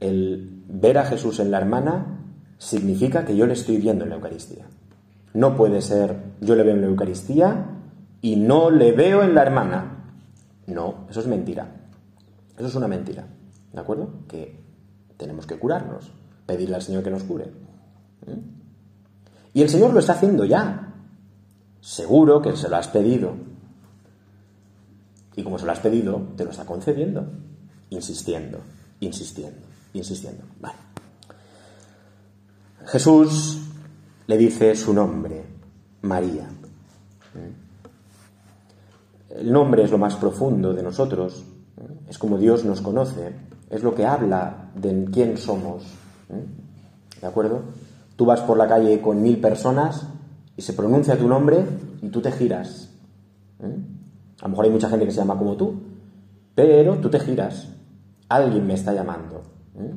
El ver a Jesús en la hermana significa que yo le estoy viendo en la Eucaristía. No puede ser yo le veo en la Eucaristía y no le veo en la hermana. No, eso es mentira. Eso es una mentira. ¿De acuerdo? Que tenemos que curarnos, pedirle al Señor que nos cure. ¿Mm? Y el Señor lo está haciendo ya. Seguro que se lo has pedido. Y como se lo has pedido, te lo está concediendo. Insistiendo, insistiendo, insistiendo. Jesús le dice su nombre, María. El nombre es lo más profundo de nosotros, es como Dios nos conoce, es lo que habla de quién somos. ¿De acuerdo? Tú vas por la calle con mil personas y se pronuncia tu nombre y tú te giras. A lo mejor hay mucha gente que se llama como tú, pero tú te giras. Alguien me está llamando. ¿eh?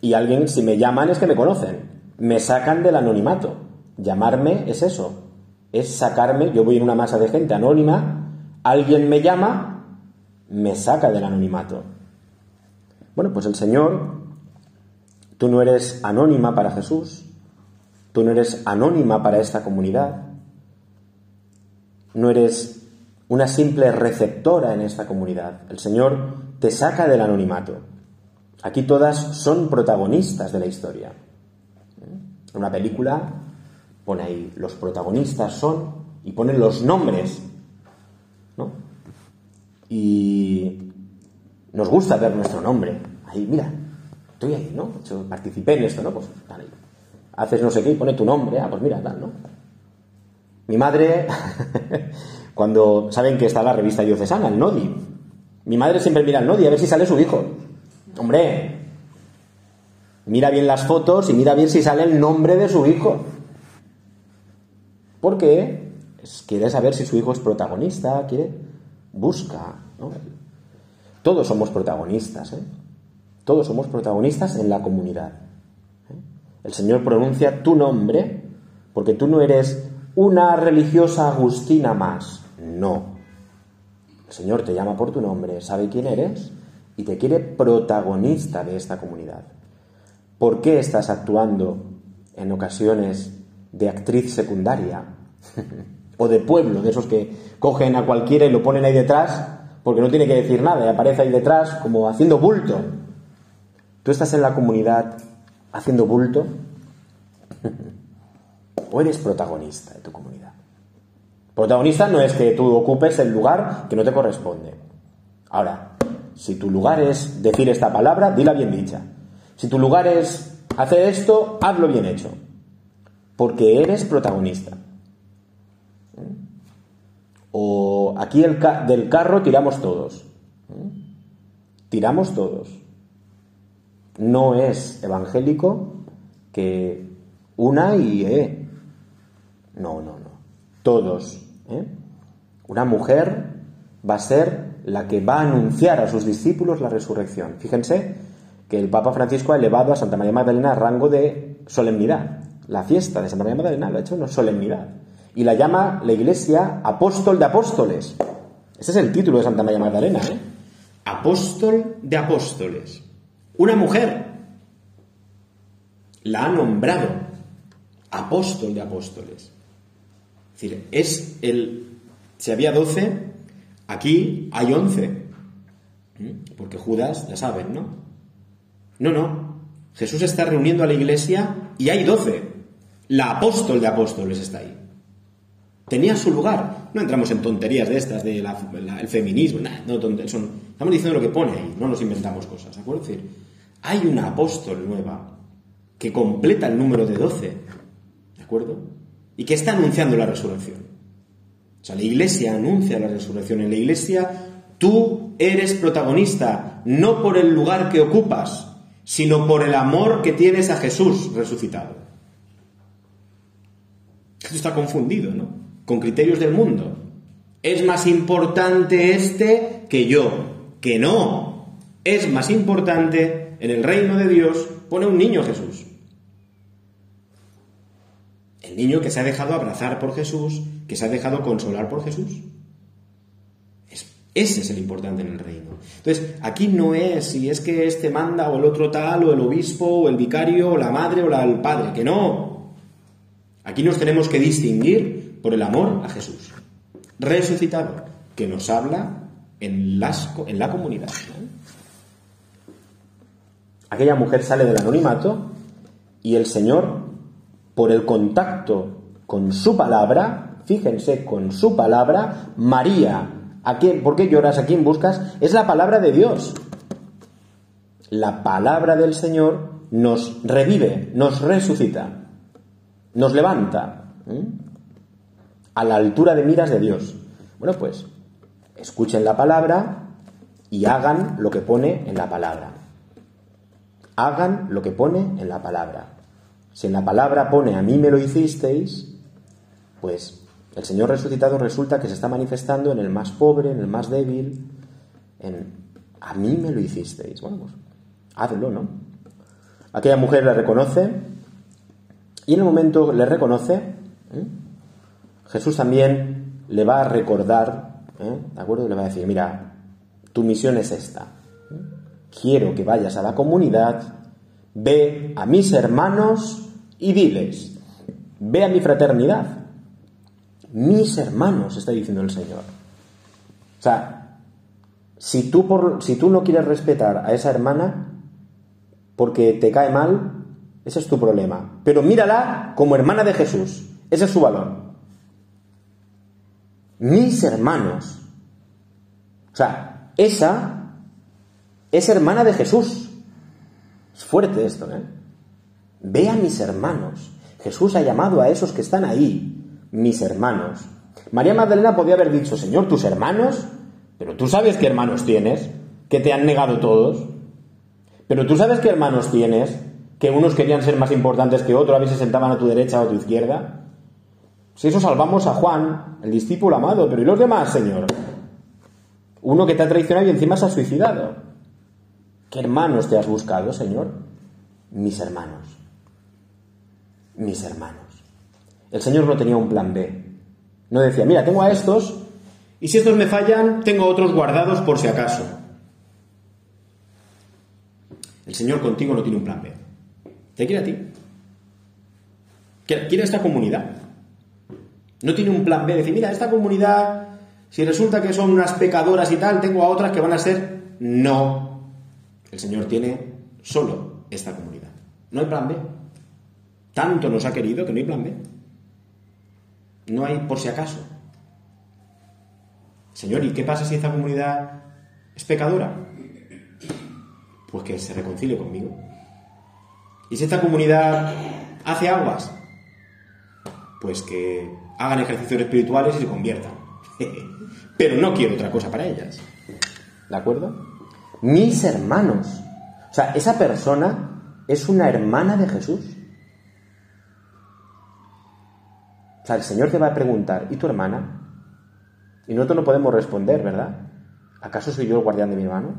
Y alguien, si me llaman es que me conocen. Me sacan del anonimato. Llamarme es eso. Es sacarme, yo voy en una masa de gente anónima, alguien me llama, me saca del anonimato. Bueno, pues el Señor, tú no eres anónima para Jesús, tú no eres anónima para esta comunidad, no eres una simple receptora en esta comunidad. El Señor te saca del anonimato. Aquí todas son protagonistas de la historia. En una película pone ahí los protagonistas son y ponen los nombres, ¿no? Y nos gusta ver nuestro nombre. Ahí, mira, estoy ahí, ¿no? Yo participé en esto, ¿no? Pues dale. Haces no sé qué y pone tu nombre, ah, pues mira, tal, ¿no? Mi madre cuando saben que está la revista diocesana, el Nodi. Mi madre siempre mira el Nodi a ver si sale su hijo. Hombre, mira bien las fotos y mira bien si sale el nombre de su hijo. Porque quiere saber si su hijo es protagonista, quiere, busca. ¿no? Todos somos protagonistas, ¿eh? Todos somos protagonistas en la comunidad. ¿eh? El Señor pronuncia tu nombre porque tú no eres una religiosa agustina más. No. El Señor te llama por tu nombre, sabe quién eres y te quiere protagonista de esta comunidad. ¿Por qué estás actuando en ocasiones de actriz secundaria? o de pueblo, de esos que cogen a cualquiera y lo ponen ahí detrás porque no tiene que decir nada y aparece ahí detrás como haciendo bulto. ¿Tú estás en la comunidad haciendo bulto? ¿O eres protagonista de tu comunidad? Protagonista no es que tú ocupes el lugar que no te corresponde. Ahora, si tu lugar es decir esta palabra, dila bien dicha. Si tu lugar es hacer esto, hazlo bien hecho. Porque eres protagonista. O aquí el del carro tiramos todos. Tiramos todos. No es evangélico que una y eh. No, no, no. Todos. ¿eh? Una mujer va a ser la que va a anunciar a sus discípulos la resurrección. Fíjense que el Papa Francisco ha elevado a Santa María Magdalena a rango de solemnidad. La fiesta de Santa María Magdalena lo ha hecho una solemnidad. Y la llama la Iglesia apóstol de apóstoles. Ese es el título de Santa María Magdalena. ¿eh? Apóstol de apóstoles. Una mujer la ha nombrado apóstol de apóstoles. Es decir, es el... Si había doce, aquí hay once. ¿Mm? Porque Judas, ya saben, ¿no? No, no. Jesús está reuniendo a la iglesia y hay doce. La apóstol de apóstoles está ahí. Tenía su lugar. No entramos en tonterías de estas, del el feminismo, estamos diciendo lo que pone ahí, no nos inventamos cosas, ¿de acuerdo? Es decir, hay una apóstol nueva que completa el número de doce, ¿de acuerdo? Y que está anunciando la resurrección. O sea, la iglesia anuncia la resurrección. En la iglesia tú eres protagonista, no por el lugar que ocupas, sino por el amor que tienes a Jesús resucitado. Esto está confundido, ¿no? Con criterios del mundo. Es más importante este que yo. Que no. Es más importante en el reino de Dios pone un niño Jesús. El niño que se ha dejado abrazar por Jesús, que se ha dejado consolar por Jesús. Ese es el importante en el reino. Entonces, aquí no es si es que este manda o el otro tal, o el obispo, o el vicario, o la madre, o el padre, que no. Aquí nos tenemos que distinguir por el amor a Jesús, resucitado, que nos habla en, la comunidad. Aquella mujer sale del anonimato y el Señor, por el contacto con su palabra, fíjense, con su palabra, María ¿A quién? ¿Por qué lloras? ¿A quién buscas? Es la palabra de Dios. La palabra del Señor nos revive, nos resucita, nos levanta a la altura de miras de Dios. Bueno, pues escuchen la palabra y hagan lo que pone en la palabra. Hagan lo que pone en la palabra. Si en la palabra pone a mí me lo hicisteis, pues el Señor resucitado resulta que se está manifestando en el más pobre, en el más débil, en a mí me lo hicisteis. Bueno, pues hazlo, ¿no? Aquella mujer le reconoce y en el momento le reconoce, ¿eh? Jesús también le va a recordar, ¿eh? ¿de acuerdo? Le va a decir, mira, tu misión es esta. Quiero que vayas a la comunidad, ve a mis hermanos y diles, ve a mi fraternidad mis hermanos, está diciendo el Señor. O sea, si tú, si tú no quieres respetar a esa hermana porque te cae mal, ese es tu problema. Pero mírala como hermana de Jesús. Ese es su valor. Mis hermanos. O sea, esa es hermana de Jesús. Es fuerte esto, ¿eh? Ve a mis hermanos. Jesús ha llamado a esos que están ahí mis hermanos. María Magdalena podía haber dicho, Señor, tus hermanos, pero tú sabes qué hermanos tienes, que te han negado todos. Pero tú sabes qué hermanos tienes, que unos querían ser más importantes que otros, a veces sentaban a tu derecha o a tu izquierda. Si eso salvamos a Juan, el discípulo amado, pero ¿y los demás, Señor? Uno que te ha traicionado y encima se ha suicidado. ¿Qué hermanos te has buscado, Señor? Mis hermanos. Mis hermanos. El Señor no tenía un plan B. No decía, mira, tengo a estos y si estos me fallan, tengo otros guardados por si acaso. El Señor contigo no tiene un plan B. Te quiere a ti. Quiere esta comunidad. No tiene un plan B. Decir, mira, esta comunidad, si resulta que son unas pecadoras y tal, tengo a otras que van a ser. No. El Señor tiene solo esta comunidad. No hay plan B. Tanto nos ha querido que no hay plan B. No hay por si acaso. Señor, ¿y qué pasa si esta comunidad es pecadora? Pues que se reconcilie conmigo. ¿Y si esta comunidad hace aguas? Pues que hagan ejercicios espirituales y se conviertan. Pero no quiero otra cosa para ellas. ¿De acuerdo? Mis hermanos. O sea, esa persona es una hermana de Jesús. O sea, el Señor te va a preguntar, ¿y tu hermana? Y nosotros no podemos responder, ¿verdad? ¿Acaso soy yo el guardián de mi hermano?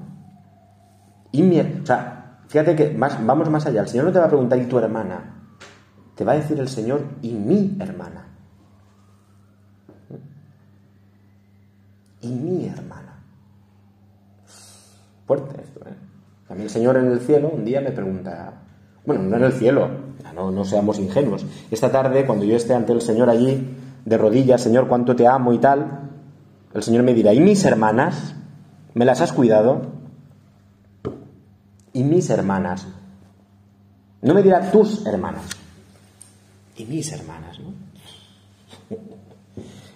Y mi, o sea, fíjate que más, vamos más allá. El Señor no te va a preguntar, ¿y tu hermana? Te va a decir el Señor, ¿y mi hermana? Y mi hermana. Fuerte esto, ¿eh? Mí el Señor en el cielo un día me pregunta, bueno, no en el cielo, no seamos ingenuos. Esta tarde, cuando yo esté ante el Señor allí, de rodillas, Señor, cuánto te amo y tal, el Señor me dirá, ¿y mis hermanas? ¿Me las has cuidado? ¿Y mis hermanas? No me dirá tus hermanas. ¿Y mis hermanas? ¿no?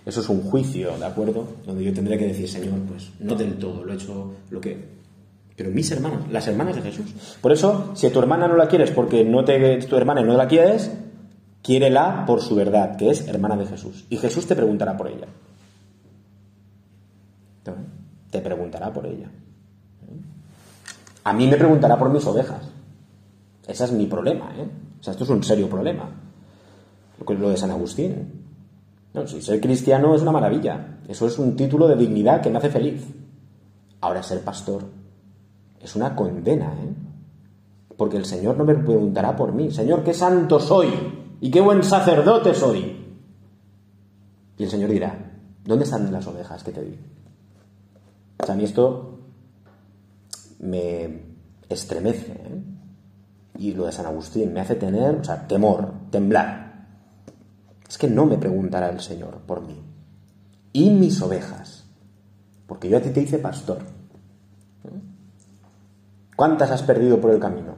Eso es un juicio, ¿de acuerdo? Donde yo tendré que decir, Señor, pues no del todo, lo he hecho lo que... Pero mis hermanas, las hermanas de Jesús. Por eso, si a tu hermana no la quieres porque no te, tu hermana no la quieres, quiérela por su verdad, que es hermana de Jesús. Y Jesús te preguntará por ella. Te preguntará por ella. A mí me preguntará por mis ovejas. Ese es mi problema, ¿eh? O sea, esto es un serio problema. Lo de San Agustín. No, si ser cristiano es una maravilla. Eso es un título de dignidad que me hace feliz. Ahora ser pastor es una condena, ¿eh? Porque el Señor no me preguntará por mí. Señor, qué santo soy y qué buen sacerdote soy. Y el Señor dirá, ¿dónde están las ovejas que te di? a mí esto me estremece. ¿eh? Y lo de San Agustín me hace tener, o sea, temor, temblar. Es que no me preguntará el Señor por mí. Y mis ovejas. Porque yo a ti te hice pastor. ¿Cuántas has perdido por el camino?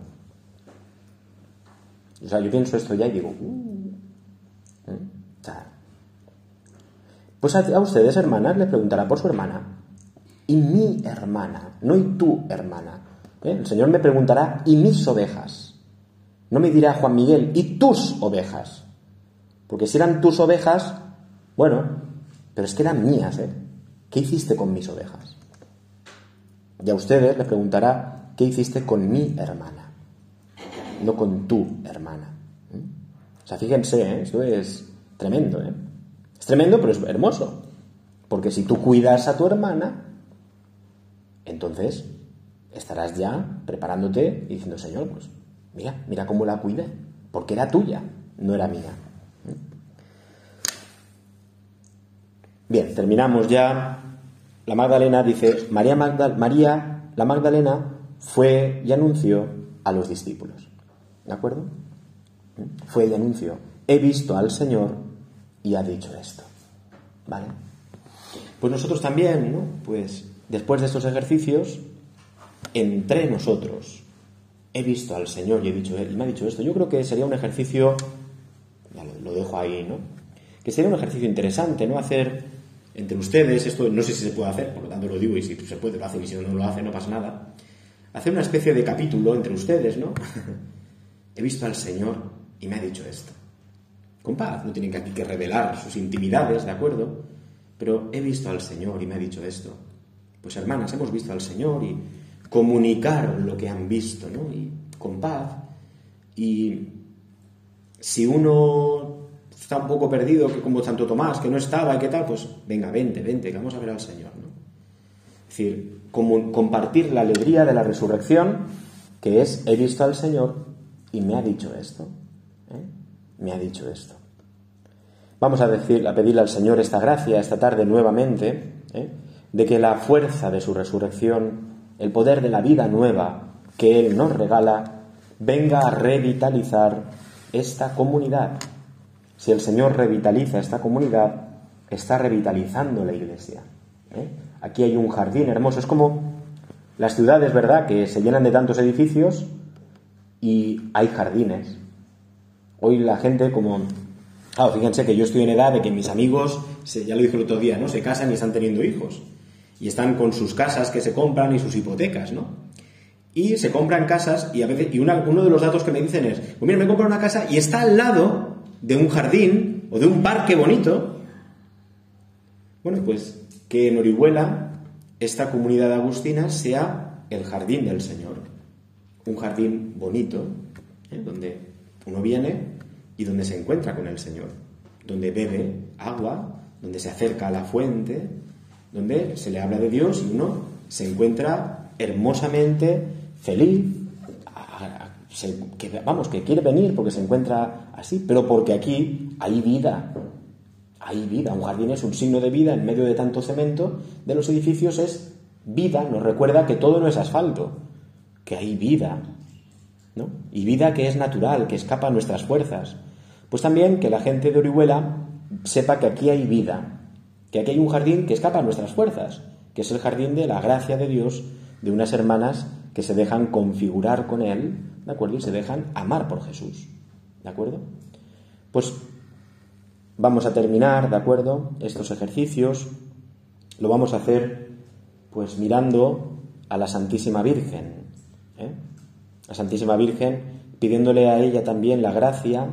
O sea, yo pienso esto ya y digo, uh, ¿eh? pues a, ustedes, hermanas, les preguntará por su hermana y mi hermana, no y tu hermana. ¿Eh? El Señor me preguntará, ¿y mis ovejas? No me dirá Juan Miguel, ¿y tus ovejas? Porque si eran tus ovejas, bueno, pero es que eran mías, ¿eh? ¿Qué hiciste con mis ovejas? Y a ustedes les preguntará, ¿qué hiciste con mi hermana? No con tu hermana. ¿eh? O sea, fíjense, ¿eh? es tremendo, ¿eh? Es tremendo, pero es hermoso. Porque si tú cuidas a tu hermana, entonces estarás ya preparándote y diciendo, Señor, pues mira, mira cómo la cuidé, porque era tuya, no era mía. Bien, terminamos ya. La Magdalena dice, María, María la Magdalena fue y anunció a los discípulos. ¿De acuerdo? Fue y anunció, he visto al Señor y ha dicho esto. ¿Vale? Pues nosotros también, ¿no? Pues después de estos ejercicios, entre nosotros, he visto al Señor y he dicho, Él me ha dicho esto. Yo creo que sería un ejercicio, ya lo, dejo ahí, ¿no? Que sería un ejercicio interesante, ¿no? Hacer entre ustedes, esto no sé si se puede hacer, por lo tanto lo digo, y si se puede lo hacen, y si no, lo hace, no pasa nada. Hacer una especie de capítulo entre ustedes, ¿no? he visto al Señor y me ha dicho esto. Con paz, no tienen que aquí que revelar sus intimidades, ¿de acuerdo? Pero he visto al Señor y me ha dicho esto. Pues hermanas, hemos visto al Señor y comunicar lo que han visto, ¿no? Y con paz. Y si uno está un poco perdido, que como Santo Tomás, que no estaba y qué tal, pues venga, vente, vente, que vamos a ver al Señor. ¿no? Es decir, como compartir la alegría de la resurrección, que es, he visto al Señor y me ha dicho esto. ¿eh? Me ha dicho esto. Vamos a, decir, a pedirle al Señor esta gracia esta tarde nuevamente, ¿eh? de que la fuerza de su resurrección, el poder de la vida nueva que Él nos regala, venga a revitalizar esta comunidad. Si el Señor revitaliza esta comunidad, está revitalizando la iglesia. ¿eh? Aquí hay un jardín hermoso. Es como las ciudades, ¿verdad?, que se llenan de tantos edificios y hay jardines. Hoy la gente como... Claro, fíjense que yo estoy en edad de que mis amigos, ya lo dije el otro día, ¿no? Se casan y están teniendo hijos. Y están con sus casas que se compran y sus hipotecas, ¿no? Y se compran casas y a veces... Y uno de los datos que me dicen es, pues mira, me compro una casa y está al lado de un jardín o de un parque bonito. Bueno, pues que en Orihuela esta comunidad agustina sea el jardín del Señor. Un jardín bonito, ¿eh? donde uno viene y donde se encuentra con el Señor, donde bebe agua, donde se acerca a la fuente, donde se le habla de Dios y uno se encuentra hermosamente feliz, que, vamos, que quiere venir porque se encuentra así, pero porque aquí hay vida, hay vida. Un jardín es un signo de vida en medio de tanto cemento de los edificios, es vida, nos recuerda que todo no es asfalto, que hay vida, ¿no? Y vida que es natural, que escapa a nuestras fuerzas. Pues también que la gente de Orihuela sepa que aquí hay vida, que aquí hay un jardín que escapa a nuestras fuerzas, que es el jardín de la gracia de Dios, de unas hermanas que se dejan configurar con Él, ¿de acuerdo? Y se dejan amar por Jesús, ¿de acuerdo? Pues Vamos a terminar, ¿de acuerdo? Estos ejercicios lo vamos a hacer pues mirando a la Santísima Virgen. ¿eh? La Santísima Virgen pidiéndole a ella también la gracia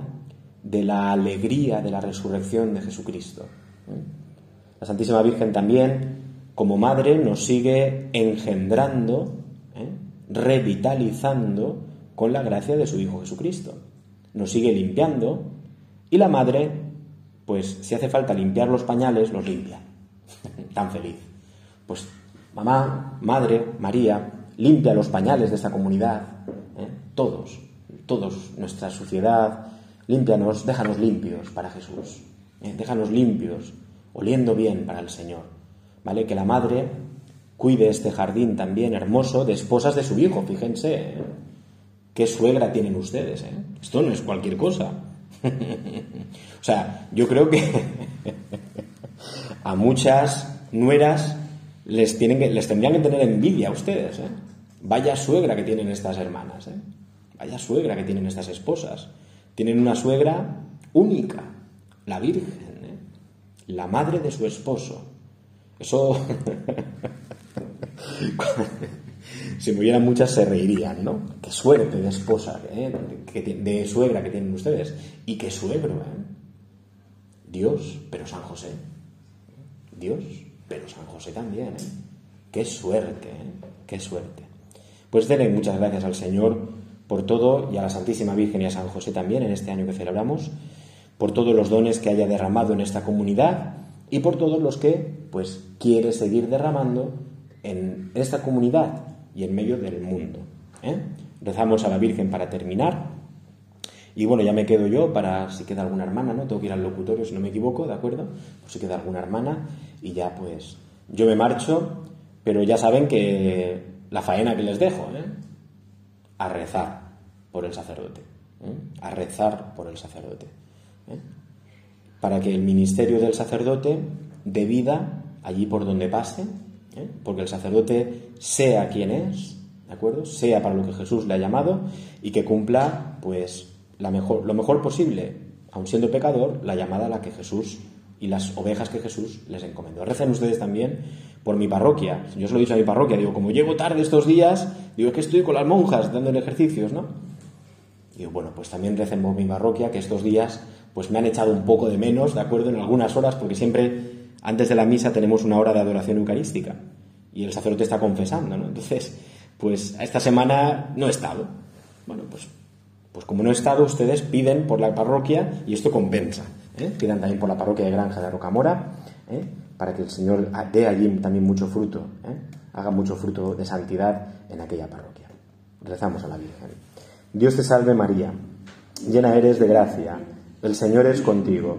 de la alegría de la resurrección de Jesucristo. ¿eh? La Santísima Virgen también, como madre, nos sigue engendrando, ¿eh? revitalizando con la gracia de su Hijo Jesucristo. Nos sigue limpiando y la madre pues si hace falta limpiar los pañales, los limpia. Tan feliz. Pues mamá, madre, María, limpia los pañales de esta comunidad. ¿eh? Todos, todos, nuestra sociedad, límpianos, déjanos limpios para Jesús. ¿eh? Déjanos limpios, oliendo bien para el Señor. ¿Vale? Que la madre cuide este jardín también hermoso de esposas de su hijo, fíjense. ¿eh? ¿Qué suegra tienen ustedes? Esto no es cualquier cosa. o sea, yo creo que a muchas nueras les, tienen que, les tendrían que tener envidia a ustedes. ¿eh? Vaya suegra que tienen estas hermanas. ¿eh? Vaya suegra que tienen estas esposas. Tienen una suegra única, la Virgen, ¿eh? la madre de su esposo. Eso si me hubieran muchas se reirían, ¿no? Qué suerte de esposa, ¿eh? de suegra que tienen ustedes. Y qué suegro, ¿eh? Dios, pero San José. Dios, pero San José también, ¿eh? Qué suerte, ¿eh? Qué suerte. Pues denle muchas gracias al Señor por todo y a la Santísima Virgen y a San José también en este año que celebramos, por todos los dones que haya derramado en esta comunidad y por todos los que, pues, quiere seguir derramando en esta comunidad y en medio del mundo. ¿eh? Rezamos a la Virgen para terminar. Y bueno, ya me quedo yo para si queda alguna hermana, ¿no? Tengo que ir al locutorio si no me equivoco, ¿de acuerdo? Por si queda alguna hermana. Y ya pues yo me marcho, pero ya saben que la faena que les dejo, ¿eh? A rezar por el sacerdote. ¿eh? A rezar por el sacerdote. ¿eh? Para que el ministerio del sacerdote dé vida allí por donde pase ¿eh? porque el sacerdote sea quien es, ¿de acuerdo? Sea para lo que Jesús le ha llamado y que cumpla, pues, lo mejor posible, aun siendo pecador, la llamada a la que Jesús y las ovejas que Jesús les encomendó. Recen ustedes también por mi parroquia. Yo se lo he dicho a mi parroquia, digo, como llego tarde estos días, digo que estoy con las monjas dando ejercicios, ¿no? Digo, bueno, pues también recen por mi parroquia, que estos días pues me han echado un poco de menos, ¿de acuerdo? En algunas horas, porque siempre antes de la misa tenemos una hora de adoración eucarística y el sacerdote está confesando, ¿no? Entonces, pues esta semana no he estado. Bueno, pues, pues como no he estado, ustedes piden por la parroquia y esto compensa, ¿eh? pidan también por la parroquia de Granja de Rocamora, ¿eh? para que el Señor dé allí también mucho fruto, ¿eh? haga mucho fruto de santidad en aquella parroquia. Rezamos a la Virgen. Dios te salve María, llena eres de gracia, el Señor es contigo,